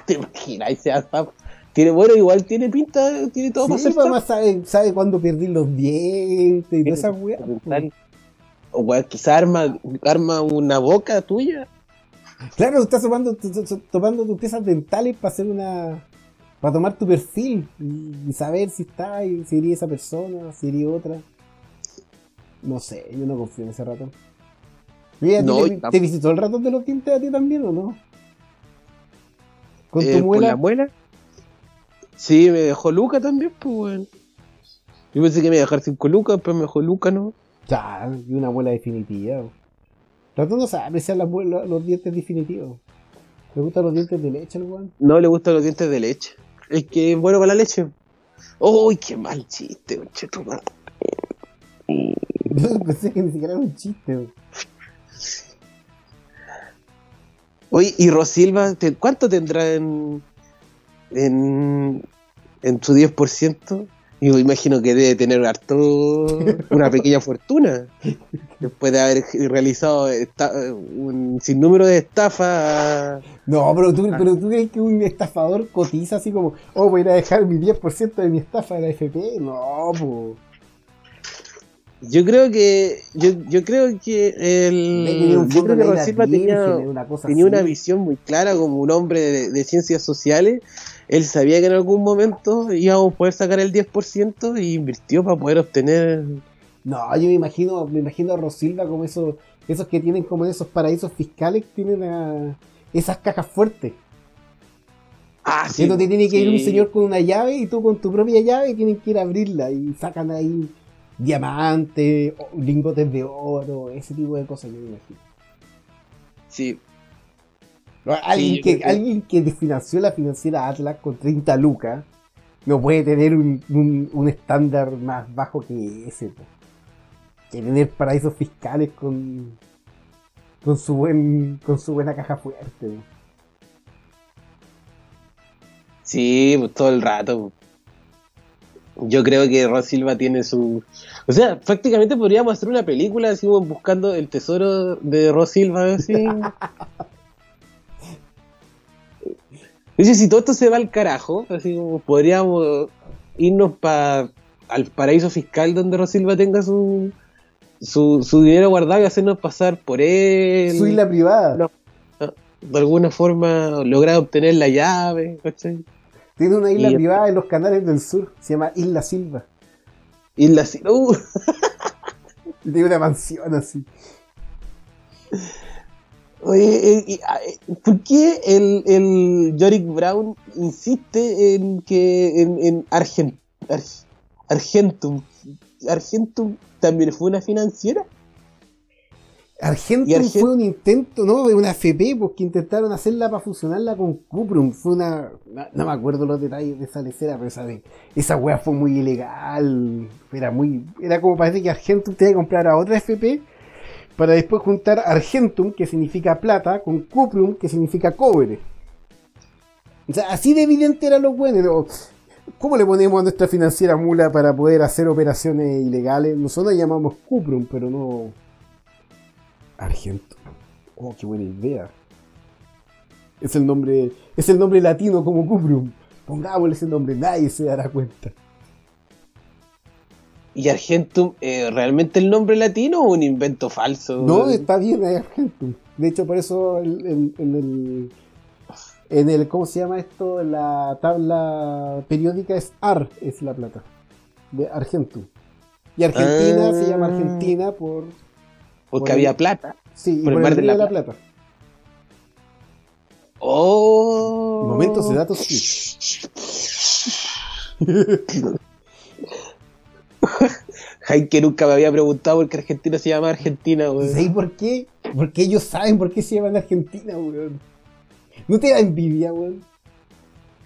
¿Te imaginas? Ese ASAP. Tiene, bueno, igual tiene pinta, tiene todo para ser sapo. además sabe, sabe cuándo perdí los dientes y esas weas. pues. O weón, quizá arma, arma una boca tuya. Claro, estás tomando, tus piezas dentales para hacer una. para tomar tu perfil y, y saber si está, y si iría esa persona, si iría otra. No sé, yo no confío en ese ratón. Oye, ¿a ti No, te, visitó el ratón de los dientes a ti también o no? ¿Con tu eh, muela? la muela. Sí, me dejó Luca también, pues, weón. Yo pensé que me iba a dejar 5 lucas, pero me dejó Luca, ¿no? Ya, y una muela definitiva. Ratón no sabe apreciar las muelas- los dientes definitivos. Le gustan los dientes de leche al weón. No le gustan los dientes de leche. Es que es bueno para la leche. ¡Uy, qué mal chiste, conchetumare! Yo pensé que ni siquiera era un chiste. weón. Oye, y Rosilva, ¿te- ¿cuánto tendrá en, en, en su 10%? Yo imagino que debe tener harto, una pequeña fortuna. Después de haber realizado esta- un sinnúmero de estafas. No, pero tú, pero tú crees que un estafador cotiza así como, oh, voy a dejar mi 10% de mi estafa de la FP. No, po. Yo creo que. Yo, yo creo que el. Yo creo que tenía, una tenía una visión muy clara como un hombre de, de ciencias sociales. Él sabía que en algún momento íbamos a poder sacar el 10% y invirtió para poder obtener. No, yo me imagino, me imagino a Rosilva como esos, esos que tienen como esos paraísos fiscales, tienen a esas cajas fuertes. Ah, y donde tiene que ir un sí. señor con una llave y tú con tu propia llave tienen que ir a abrirla y sacan ahí diamantes, lingotes de oro, ese tipo de cosas yo me imagino. Sí, Alguien, que, que- alguien que desfinanció la financiera Atlas con 30 lucas no puede tener un, un- un estándar más bajo que ese. Que tener paraísos fiscales con, con, su, buen, con su buena caja fuerte. po. sí, pues todo el rato. Yo creo que Ron Silva tiene su. O sea, prácticamente podríamos hacer una película así buscando el tesoro de Ron Silva. Así. Oye, si todo esto se va al carajo, así como podríamos irnos pa, al paraíso fiscal donde Ron Silva tenga su, su, su dinero guardado y hacernos pasar por él. Su isla privada. No. De alguna forma lograr obtener la llave, ¿cachai? Tiene una isla Y- privada en los canales del sur. Se llama Isla Silva. Y la Sil- uh, tiene una mansión así. Oye, eh, ah, eh, ¿por qué el, el Yorick Brown insiste en que en, en Argen- Ar- Argentum, Argentum también fue una financiera? Argentum fue un intento, ¿no? De una FP, porque intentaron hacerla para fusionarla con Cuprum. Fue una. No, no me acuerdo los detalles de esa lecera, pero esa, de- esa wea fue muy ilegal. Era muy. Era como parece que Argentum tenía que comprar a otra FP para después juntar Argentum, que significa plata, con Cuprum, que significa cobre. O sea, así de evidente eran los buenos. ¿no? ¿Cómo le ponemos a nuestra financiera mula para poder hacer operaciones ilegales? Nosotros la llamamos Cuprum, pero no. Argento. Oh, qué buena idea. Es el nombre. Es el nombre latino como Cuprum. Pongámosle ese nombre, nadie se dará cuenta. ¿Y Argentum eh, realmente el nombre latino o un invento falso? No, está bien, es Argentum. De hecho, por eso el- el. En el. ¿Cómo se llama esto? La tabla periódica es AR, es la plata. De Argentum. Y Argentina Ah. se llama Argentina por. Porque por había plata. Sí, y Por el Mar el de la de la Plata. Oh. Momentos de datos sí. Jaime nunca me había preguntado por qué Argentina se llama Argentina, weón. ¿Sabes por qué? Porque ellos saben por qué se llaman Argentina, weón. ¿No te da envidia, weón?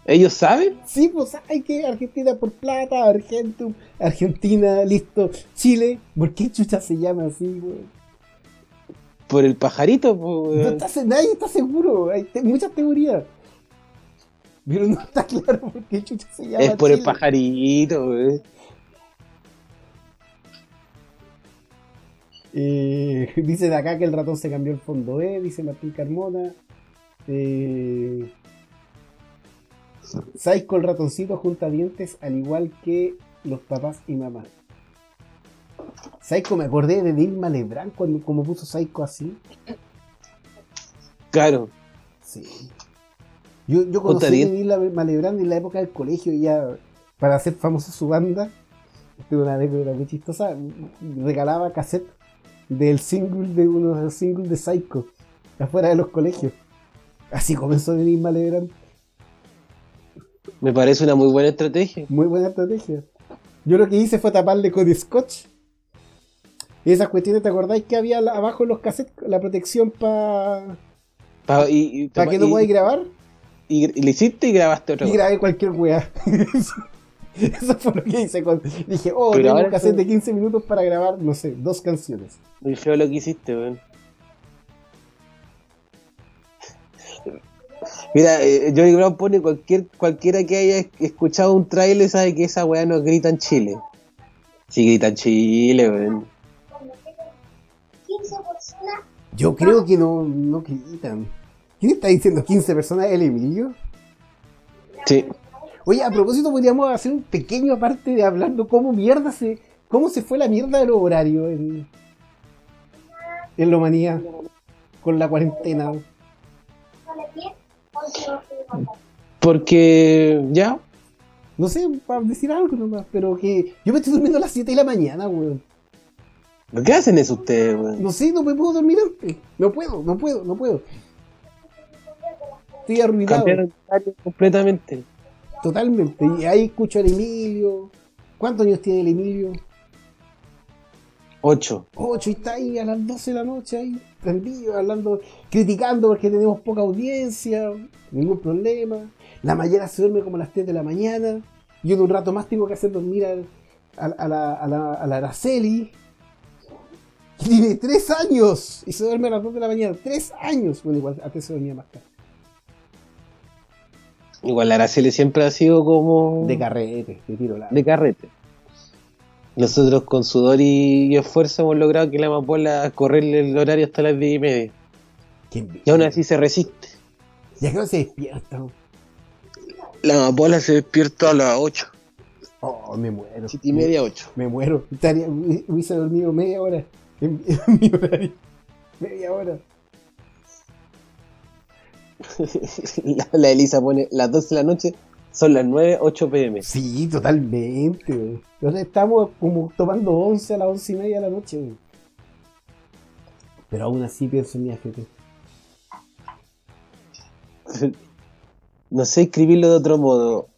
¿Ellos saben? Sí, pues hay que Argentina por plata, Argentum, Argentina, listo. Chile, ¿por qué chucha se llama así, weón? Por el pajarito, No weón. nadie está seguro, hay te- muchas teorías. Pero no está claro por qué chucha se llama Es por el pajarito, weón. Eh, dicen acá que el ratón se cambió el fondo E, dice Martín Carmona. Eh, Psycho el ratoncito junta dientes al igual que los papás y mamás. Psycho me acordé de Dilma Lebrán cuando como puso Psycho así. Claro. Sí. Yo, yo conocí a. Dilma Lebrán en la época del colegio y ya para hacer famosa su banda. Una anécdota muy chistosa. Regalaba cassette del single de uno de los singles de Psycho afuera de los colegios. Así comenzó Dilma Lebrán. Me parece una muy buena estrategia. Muy buena estrategia. Yo lo que hice fue taparle con scotch. Y esas cuestiones, ¿te acordáis que había abajo en los cassettes la protección para Pa- y, y- que no podáis grabar? y, y le hiciste y grabaste otra Y grabé cualquier weá. Eso fue lo que hice. Cuando dije, oh, Pero tengo un cassette de 15 minutos para grabar, no sé, dos canciones. Muy feo lo que hiciste, weón. Mira, eh, Johnny Brown pone cualquier, cualquiera que haya escuchado un trailer sabe que esa weá no grita en Chile. Sí grita en Chile, weón. Yo creo que no, no gritan. ¿Quién está diciendo 15 personas? ¿El Emilio? Sí. Oye, a propósito, podríamos hacer un pequeño aparte de hablando cómo mierda se. cómo se fue la mierda de los horarios en. en Lomanía. Con la cuarentena. Porque ya, No sé, para decir algo nomás, pero que. Yo me estoy durmiendo a las 7 de la mañana, weón. ¿por qué hacen eso ustedes, weón? No sé, no me puedo dormir antes. No puedo, no puedo, no puedo. Estoy arruinado. Cambiaron horario completamente. Totalmente. Y ahí escucho al Emilio. ¿Cuántos años tiene el Emilio? Ocho. 8 y está ahí a las 12 de la noche ahí, prendido, hablando, criticando porque tenemos poca audiencia, ningún problema. La mañana se duerme como a las 3 de la mañana. Yo en un rato más tengo que hacer dormir al- a, a la, a, la, a la Araceli. Tiene 3 años y se duerme a las 2 de la mañana. 3 años. Bueno, igual antes se dormía más tarde. Igual la Araceli siempre ha sido como De carrete, de tiro largo. de carrete. Nosotros con sudor y, y esfuerzo hemos logrado que la amapola correrle el horario hasta las 10 y media. Y aún así se resiste. Ya que no se despierta. La amapola se despierta a las 8. Oh, me muero. 7 y media, 8. Me muero. Estaría, hubiese dormido media hora en, en mi horario. Media hora. La, la Elisa pone las 12 de la noche, son las 9, 8 pm. Sí, totalmente. Entonces estamos como tomando 11 a las 11 y media de la noche. güey. Pero aún así pienso en mi AFP. No sé escribirlo de otro modo.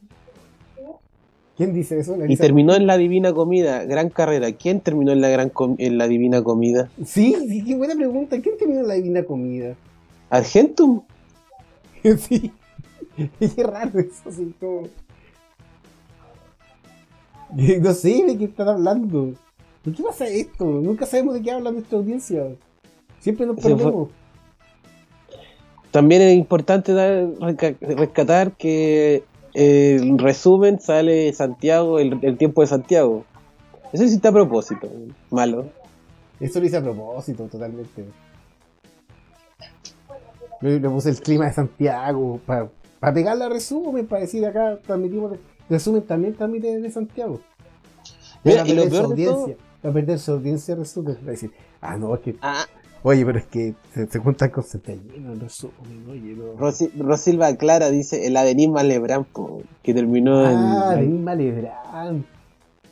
¿Quién dice eso? Y terminó en la Divina Comida, gran carrera. ¿Quién terminó en la gran en la Divina Comida? Sí, sí, qué buena pregunta. ¿Quién terminó la divina comida? ¿Argentum? sí. Qué raro eso, así como. No sé de qué están hablando. ¿Por qué pasa esto? Nunca sabemos de qué habla nuestra audiencia. Siempre nos perdemos. También es importante dar- rescatar que eh, el resumen sale Santiago, el, el tiempo de Santiago. Eso sí está a propósito, malo. Eso lo hice a propósito, totalmente. Le, le puse el clima de Santiago para pegarle a resumen, para decir acá transmitimos. Resumen también transmite desde Santiago. Mira, va a y lo perder su peor de todo- perder su audiencia resumen. Va a decir, ah, no, es que. Ah, Oye, pero es que se, se juntan con Centellino en resumen, oye, no. Rosi- Rosilva Clara dice el Adenisma Lebrán, po, que terminó Ah, de en. misma Lebrán.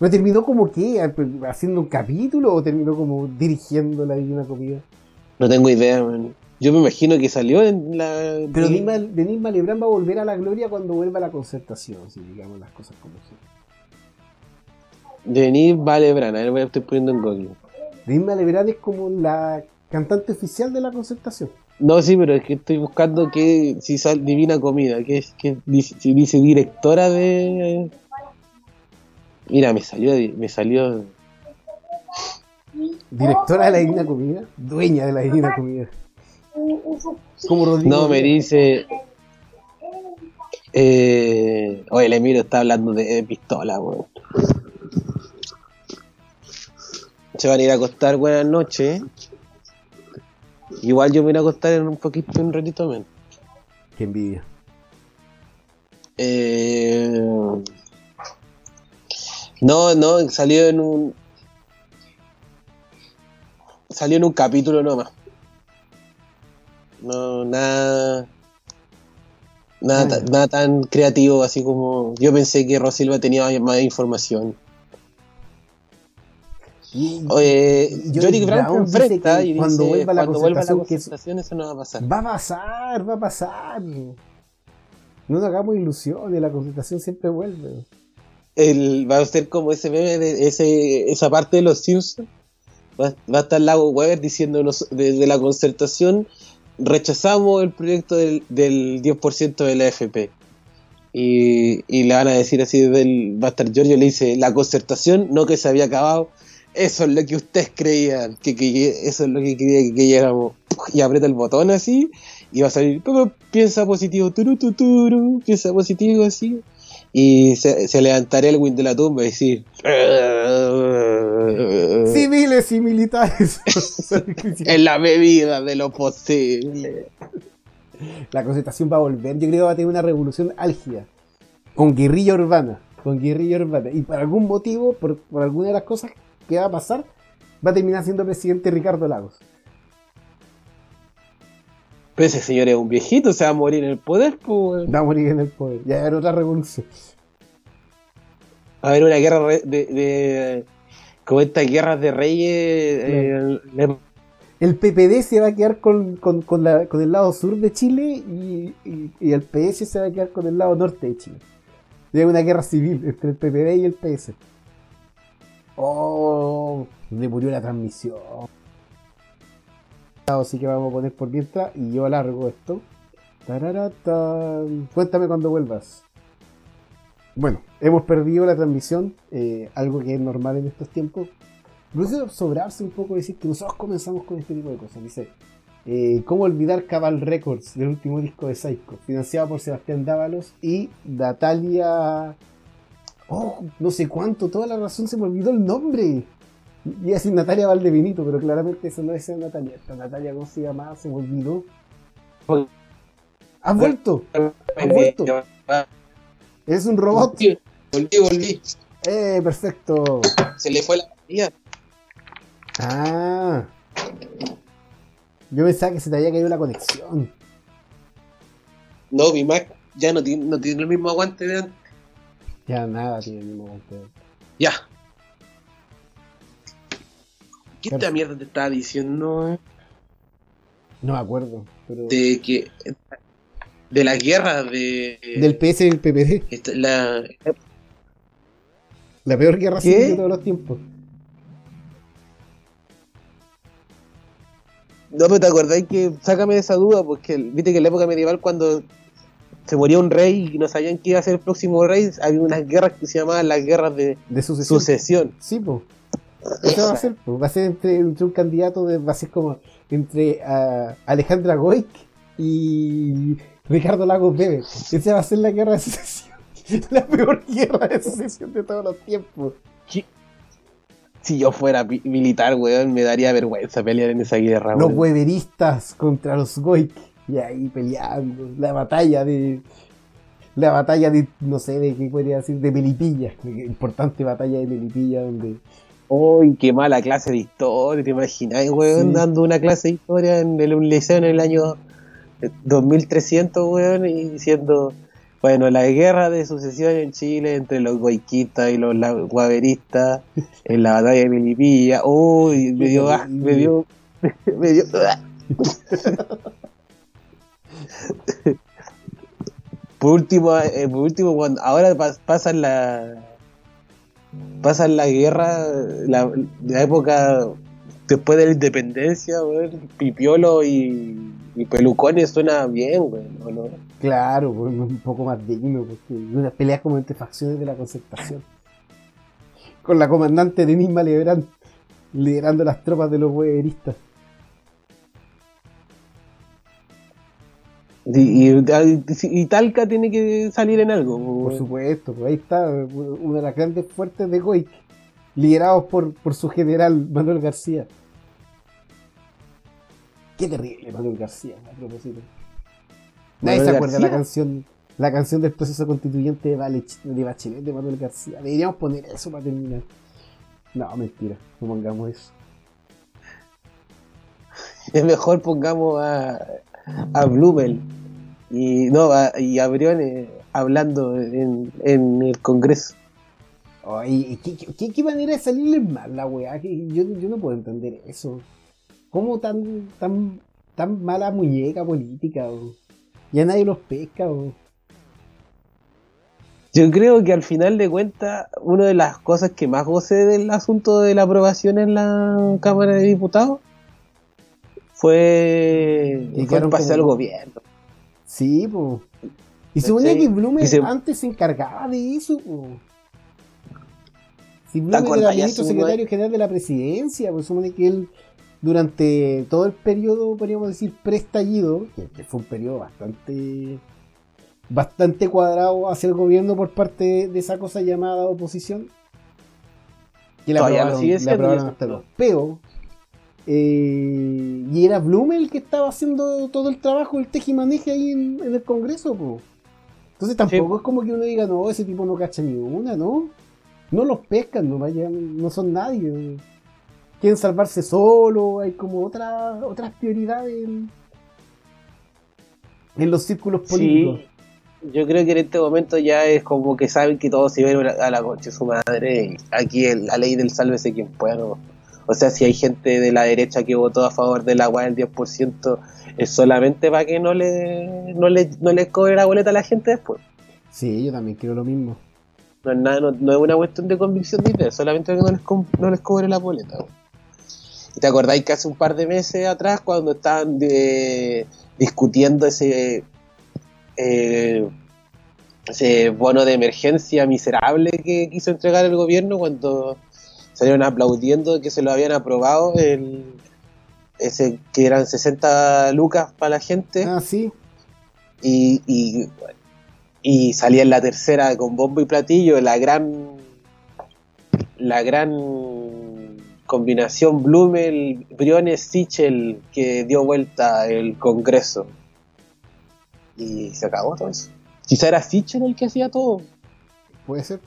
¿Pero terminó como qué? ¿Haciendo un capítulo o terminó como dirigiendo la Divina Comida? No tengo idea, man. Yo me imagino que salió en la. Pero en- Denis Malebrán va a volver a la gloria cuando vuelva a la concertación, si digamos las cosas como son. Denis Valebrán, a ver, voy a estoy poniendo en Google. Denis Malebrán es como la cantante oficial de la concertación. No, sí, pero es que estoy buscando que si sale Divina Comida, que es que dice, si dice directora de. Mira, me salió, me salió. Directora de la Divina Comida, dueña de la Divina Comida. Como Rodrigo. No, me dice. Eh, oye, el Emilio está hablando de, de pistola, weón. Se van a ir a acostar, buenas noches. Igual yo me voy a acostar en un poquito, en un ratito menos. Qué envidia. Eh, no, no, salió en un. Salió en un capítulo nomás. No, nada. Nada, Ah, nada tan creativo así como. Yo pensé que Rosilva tenía más- información. Y- Oye, y Johnny Johnny Brown enfrenta y dice: cuando vuelva la cuando vuelva la concertación, que- concentración, eso no va a pasar. Va a pasar, va a pasar. No nos hagamos ilusiones, la concentración siempre vuelve. El, va a ser como ese meme de ese, esa parte de los Simpsons. Va, va a estar Lago Weber diciéndonos desde la concertación rechazamos el proyecto del, del 10% de la FP. Y, y le van a decir así desde el, estar Giorgio le dice la concertación no que se había acabado eso es lo que ustedes creían que, que- eso es lo que quería que, llegáramos y aprieta el botón así y va a salir "Pero piensa positivo turu, tu, turu, piensa positivo así y se, se levantaría el win de la tumba y decir Civiles y militares. en la medida de lo posible la concentración va a volver. Yo creo que va a tener una revolución álgida. Con guerrilla urbana. Con guerrilla urbana. Y por algún motivo, por, por alguna de las cosas que va a pasar, va a terminar siendo presidente Ricardo Lagos. pero ese señor es un viejito se va a morir en el poder pues Va a morir en el poder. Ya va a haber otra revolución. Va a haber una guerra de como estas guerras de reyes eh, le- El PPD se va a quedar con, con- con la- con el lado sur de Chile y, y- y el PS se va a quedar con el lado norte de Chile. Y hay una guerra civil entre el PPD y el PS. Oh, le murió la transmisión. Así que vamos a poner por mientras y yo alargo esto. Tararatan. Cuéntame cuando vuelvas. Bueno, hemos perdido la transmisión, eh, algo que es normal en estos tiempos. Incluso sobrarse un poco decir que nosotros comenzamos con este tipo de cosas. Dice, eh, ¿cómo olvidar Cabal Records del último disco de Psycho? Financiado por Sebastián Dávalos y Natalia... Oh, no sé cuánto, toda la razón se me olvidó el nombre. Iba a decir Natalia Valdevinito, pero claramente eso no es Natalia. Esta Natalia, ¿cómo se llama? Se me olvidó. ¿Has vuelto? ¿Has vuelto? ¿Eres un robot? Volví, volví. Eh, perfecto. Se le fue la batería. Ah. Yo pensaba que se te había caído la conexión. No, mi Mac ya no tiene, no tiene el mismo aguante de antes. Ya nada tiene el mismo golpe. Ya. ¿Qué esta mierda te estaba diciendo? eh? No me acuerdo. Pero... De que. De la guerra de. Del PS y el PPD. esta- la, La peor guerra ¿Qué? civil de todos los tiempos. No, pero te acordáis que. Sácame de esa duda, porque viste que en la época medieval, cuando se moría un rey y no sabían quién iba a ser el próximo rey, había unas guerras que se llamaban las guerras de De sucesión. sucesión. Sí, pues. Eso va a ser, po. va a ser entre, entre un candidato, de, va a ser como entre ah, Alejandra Goik y Ricardo Lagos Bebe. Esa va a ser la guerra de sucesión. La peor guerra de sucesión de todos los tiempos. Si yo fuera militar, weón, me daría vergüenza pelear en esa guerra, Los weón. weberistas contra los Goik. Y ahí peleando. La batalla de. La batalla de. No sé de qué podría decir. De Melipilla. Importante batalla de Melipilla donde. Uy, qué mala clase de historia, ¿te imaginas, weón? Sí. Dando una clase de historia en el un liceo en el año 2300, weón, y diciendo, bueno, la guerra de sucesión en Chile entre los goiquistas y los guaveristas en la batalla de Melipilla. Uy, me dio, ah, me dio, me dio, ah. Por último, eh, por último, cuando ahora pas- pasan la pasan la guerra, la, la época después de la independencia, weón, Pipiolo y, y Pelucones suena bien, ¿o no? Claro, un poco más digno. Porque unas peleas como entre facciones de la concertación. Con la comandante Denis Malebrán liderando las tropas de los weberistas. Y, y, y Talca tiene que salir en algo, Por supuesto, pues ahí está una de las grandes fuertes de Goik, liderados por, por su general Manuel García. Qué terrible Manuel García, a propósito. Nadie ¿Manuel se acuerda de la García? canción, la canción del proceso constituyente de, Vale- de Bachelet de Manuel García. Deberíamos poner eso para terminar. No, mentira, no pongamos eso. Es mejor pongamos a, a Blumel y no a, y a Briones hablando en, en el Congreso. Ay, ¿qué, qué, qué- manera de salirles mal la weá? Yo, yo no puedo entender eso. ¿Cómo tan, tan, tan mala muñeca política? o? Ya nadie los pesca. o? Yo creo que al final de cuentas, una de las cosas que más gocé del asunto de la aprobación en la Cámara de Diputados fue, el pase al gobierno. Sí, po. Y suponía que Blumen se- antes se encargaba de eso, po. Si ¿Te Blumen era ministro secretario general de la presidencia, pues supone que él durante todo el periodo, podríamos decir, prestallido, que, que fue un periodo bastante bastante cuadrado hacia el gobierno por parte de esa cosa llamada oposición, que la Todavía aprobaron, la hasta los peos. Eh, y era Blumen el que estaba haciendo todo el trabajo, el tejimaneje ahí en, en el Congreso, po. Entonces tampoco es como que uno diga, no, ese tipo no cacha ni una, ¿no? No los pescan, no vayan, no son nadie. Quieren salvarse solo, hay como otras otras prioridades en, en los círculos políticos. Sí, yo creo que en este momento ya es como que saben que todos se ven a la concha de su madre. Aquí el- la ley del sálvese quien pueda. ¿no? O sea, si hay gente de la derecha que votó a favor del agua del 10%, es solamente para que no le, no le, no les cobre la boleta a la gente después. Sí, yo también creo lo mismo. No es, nada, no, no es una cuestión de convicción de idea, solamente que no les, no les cobre la boleta. ¿No? ¿Y ¿Te acordáis que hace un par de meses atrás, cuando estaban de- discutiendo ese, eh, ese bono de emergencia miserable que quiso entregar el gobierno, cuando salieron aplaudiendo que se lo habían aprobado, el, ese que eran 60 lucas para la gente? Ah, sí. y, y, y salía en la tercera con bombo y platillo la gran la gran combinación Blumel Briones Sichel que dio vuelta el Congreso y se acabó todo eso quizá era Sichel el que hacía todo Puede ser.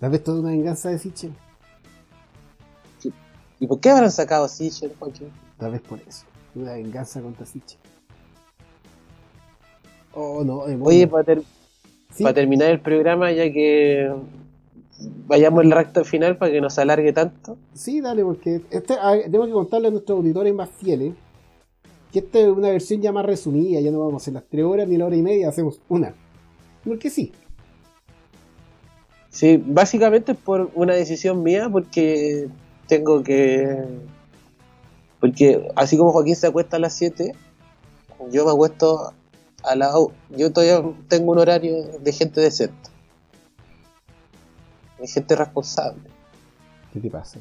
Tal vez toda una venganza de Sichel. ¿y por qué habrán sacado Sichel Joaquín? Tal vez por eso. Una venganza contra Sichel. Oh, no, oye para ter- Sí, para terminar el programa ya que vayamos al recto final para que no se alargue tanto Sí, dale, porque este, tengo que contarle a nuestros auditores más fieles que esta es una versión ya más resumida, ya no vamos a hacer las 3 horas ni la hora y media, hacemos una. Porque sí, Sí, básicamente es por una decisión mía, porque tengo que. Porque así como Joaquín se acuesta a las 7, yo me acuesto a la. Yo todavía tengo un horario de gente decente. De gente responsable. ¿qué te pasa?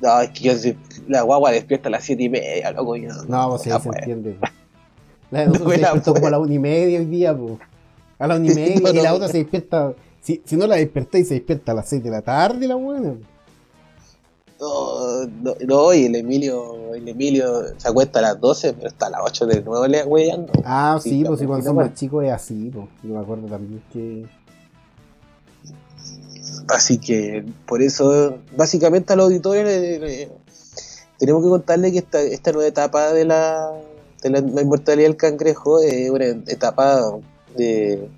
No, es que yo. La guagua despierta a las 7 y media, loco. yo No, pues sí, la se entiende. La de No nosotros me se como a la una y media hoy día, po. A la una y media, No, y la no. otra se despierta. Si, si no la despertáis, se despierta a las 6 de la tarde, la buena. No, no, no, y el Emilio, el Emilio se acuesta a las 12, pero está a las 8 de nuevo le weyando. Ah, sí, Sí, pues si cuando sí, más chicos es así, pues. Yo me acuerdo también que. Así que por eso, básicamente a los auditores le- tenemos que contarle que esta, nueva etapa de la, de la, inmortalidad del cangrejo es una etapa de,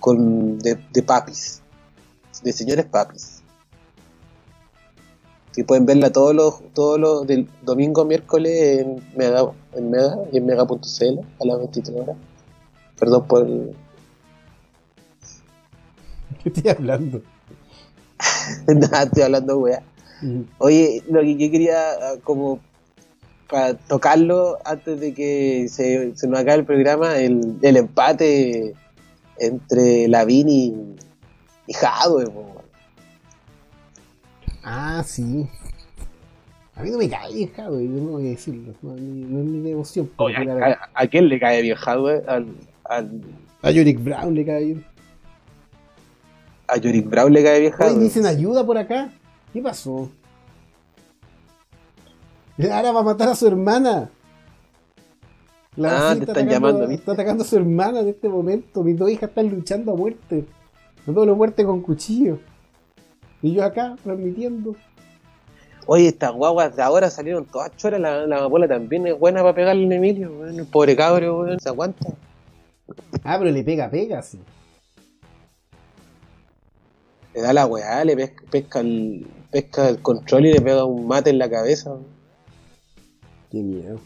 con, de, papis, de señores papis. Que pueden verla todos los, todos los del domingo miércoles en Mega, en Mega y en Mega.cl a las 23 horas. Perdón por el, ¿Qué estoy hablando? nada, estoy hablando weá. Oye, lo que yo quería, ah, como para tocarlo antes de que se, se nos acabe el programa, el, el empate entre Lavín y, y Jadwe. Ah, sí. A mí no me cae bien Jadwe, yo no voy a decirlo. No, es mi- no es mi devoción. Oye, pero ¿a, claro, a- a quién le cae bien Jadwe? Al, al- a Yorick Brown le cae bien. A Yorick Brown le cae bien Oye, dicen ayuda por acá. ¿Qué pasó? Ahora va a matar a su hermana. Ah, te está están llamando, a-. Está atacando a su hermana en este momento. Mis dos hijas están luchando a muerte. No todo lo muerte con cuchillo. Y yo acá transmitiendo. Oye, estas guaguas de ahora salieron todas choras. La, la amapola también es buena para pegarle a Emilio. El pobre cabro, se aguanta. Ah, pero le pega, pega, sí. Le da la weá, le pesca, pesca el, pesca el control y le pega un mate en la cabeza. Qué miedo.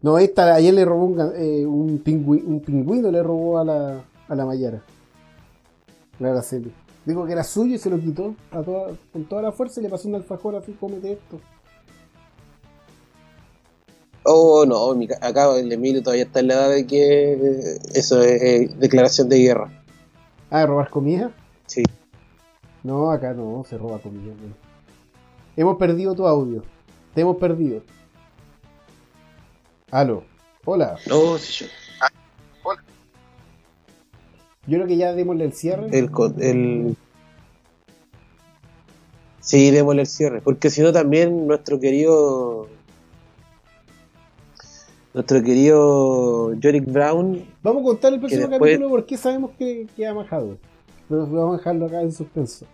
No, esta ayer le robó un, eh, un, pingüi- un pingüino, le robó a la, a la Mayara. La Araceli. Dijo que era suyo y se lo quitó a toda, con toda la fuerza y le pasó un alfajor así, cómete esto. Oh, no, mi acá el Emilio todavía está en la edad de que eso es eh, declaración de guerra. Ah, robar comida. Sí. No, acá no, se roba comida. no. Hemos perdido tu audio. Te hemos perdido. Aló. Hola. No, sí, yo. Yo creo que ya démosle el cierre. El, el... Sí, démosle el cierre. Porque si no también nuestro querido... Nuestro querido Yorick Brown Vamos a contar el próximo después- capítulo porque sabemos que, que ha majado. Pero vamos a dejarlo acá en suspenso.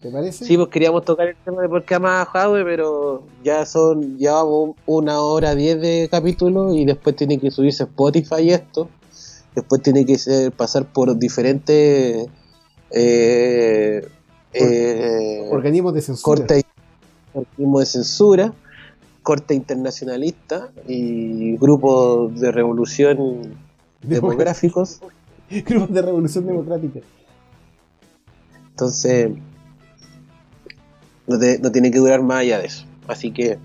¿Te parece? Sí, pues queríamos tocar el tema de por qué ama a Jadwe, pero ya son, llevamos una hora diez de capítulo y después tiene que subirse Spotify y esto. Después tiene que ser, pasar por diferentes eh, eh, Organismos de censura. cortes organismos de censura, corte internacionalista y grupos de revolución demográficos. Grupos de revolución democrática. Entonces, no, te- no tiene que durar más allá de eso. Así que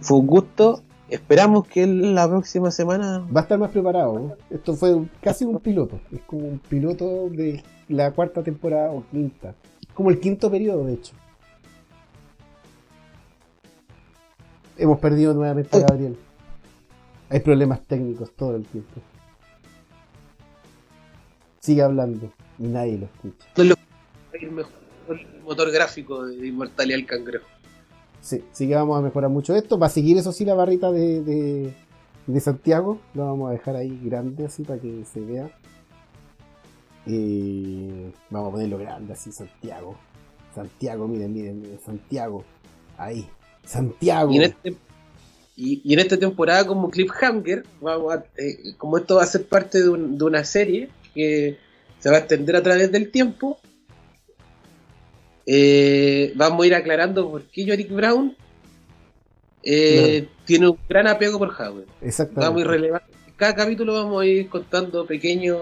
fue un gusto. Esperamos que la próxima semana. Va a estar más preparado. ¿no? Esto fue casi un piloto. Es como un piloto de la cuarta temporada o quinta. Como el quinto periodo, de hecho. Hemos perdido nuevamente a Gabriel. Hay problemas técnicos todo el tiempo. Sigue hablando y nadie lo escucha. el mejor motor gráfico de Inmortalidad del Cangrejo. Sí, sí que vamos a mejorar mucho esto. Va a seguir eso sí la barrita de, de, de Santiago. Lo vamos a dejar ahí grande así para que se vea. Eh, vamos a ponerlo grande así, Santiago. Santiago, miren, miren, miren, Santiago. Ahí. Santiago. Y en, este, y, y en esta temporada, como Cliffhanger, vamos a, eh, como esto va a ser parte de, un- de una serie que se va a extender a través del tiempo, eh, vamos a ir aclarando por qué Yorick Brown eh, tiene un gran apego por Howard. Exactamente. Vamos a ir relevando. Cada capítulo vamos a ir contando pequeños.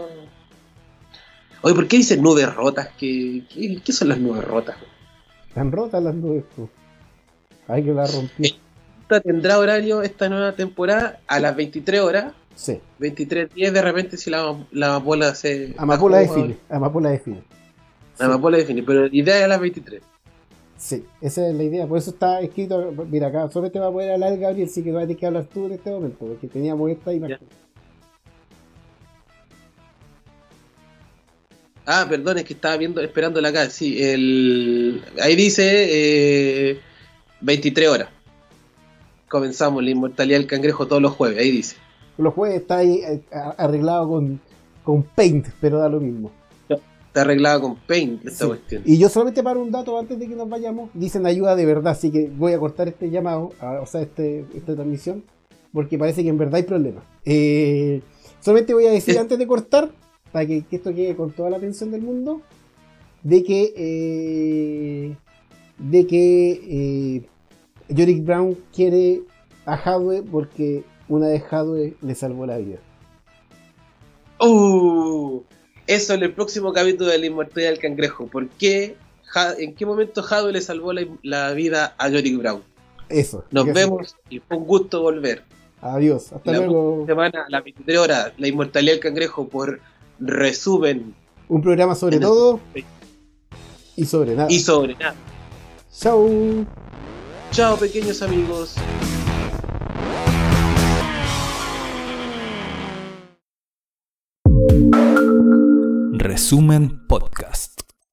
Oye, ¿por qué dicen nubes rotas? ¿Qué, qué, qué son las nubes rotas? Están rotas las nubes. Hay que la rompió. Esta tendrá horario esta nueva temporada a las 23 horas. Sí. 23.10 de repente si la, la amapola se... Amapola define. Amapola define. La amapola define, pero la idea es las 23. Sí, esa es la idea. Por eso está escrito. Mira, acá solamente va a poder hablar Gabriel, sí que va a tener que hablar tú en este momento, porque teníamos esta imagen. Ah, perdón, es que estaba viendo, esperándola acá. Sí, el, ahí dice eh, 23 horas. Comenzamos la inmortalidad del cangrejo todos los jueves, ahí dice. Los jueves está ahí eh, arreglado con, con Paint, pero da lo mismo. Está arreglada con Paint esta Sí. cuestión. Y yo solamente para un dato antes de que nos vayamos, dicen ayuda de verdad, así que voy a cortar este llamado, a- o sea, este, esta transmisión, porque parece que en verdad hay problemas. Eh, solamente voy a decir Es- antes de cortar, para que, que esto quede con toda la atención del mundo, de que eh, de que eh, Yorick Brown quiere a Hadwe porque una vez Hadwe le salvó la vida. Uh, eso en el próximo capítulo de la inmortalidad del cangrejo. ¿Por qué? ¿En qué momento Hadwe le salvó la, la vida a Yorick Brown? Eso. Nos vemos y fue un gusto volver. Adiós. Hasta la luego. semana a las 23 horas, la inmortalidad del cangrejo por resumen Un programa sobre el- todo y sobre nada. y sobre nada. Chau. Chao pequeños amigos. Resumen Podcast.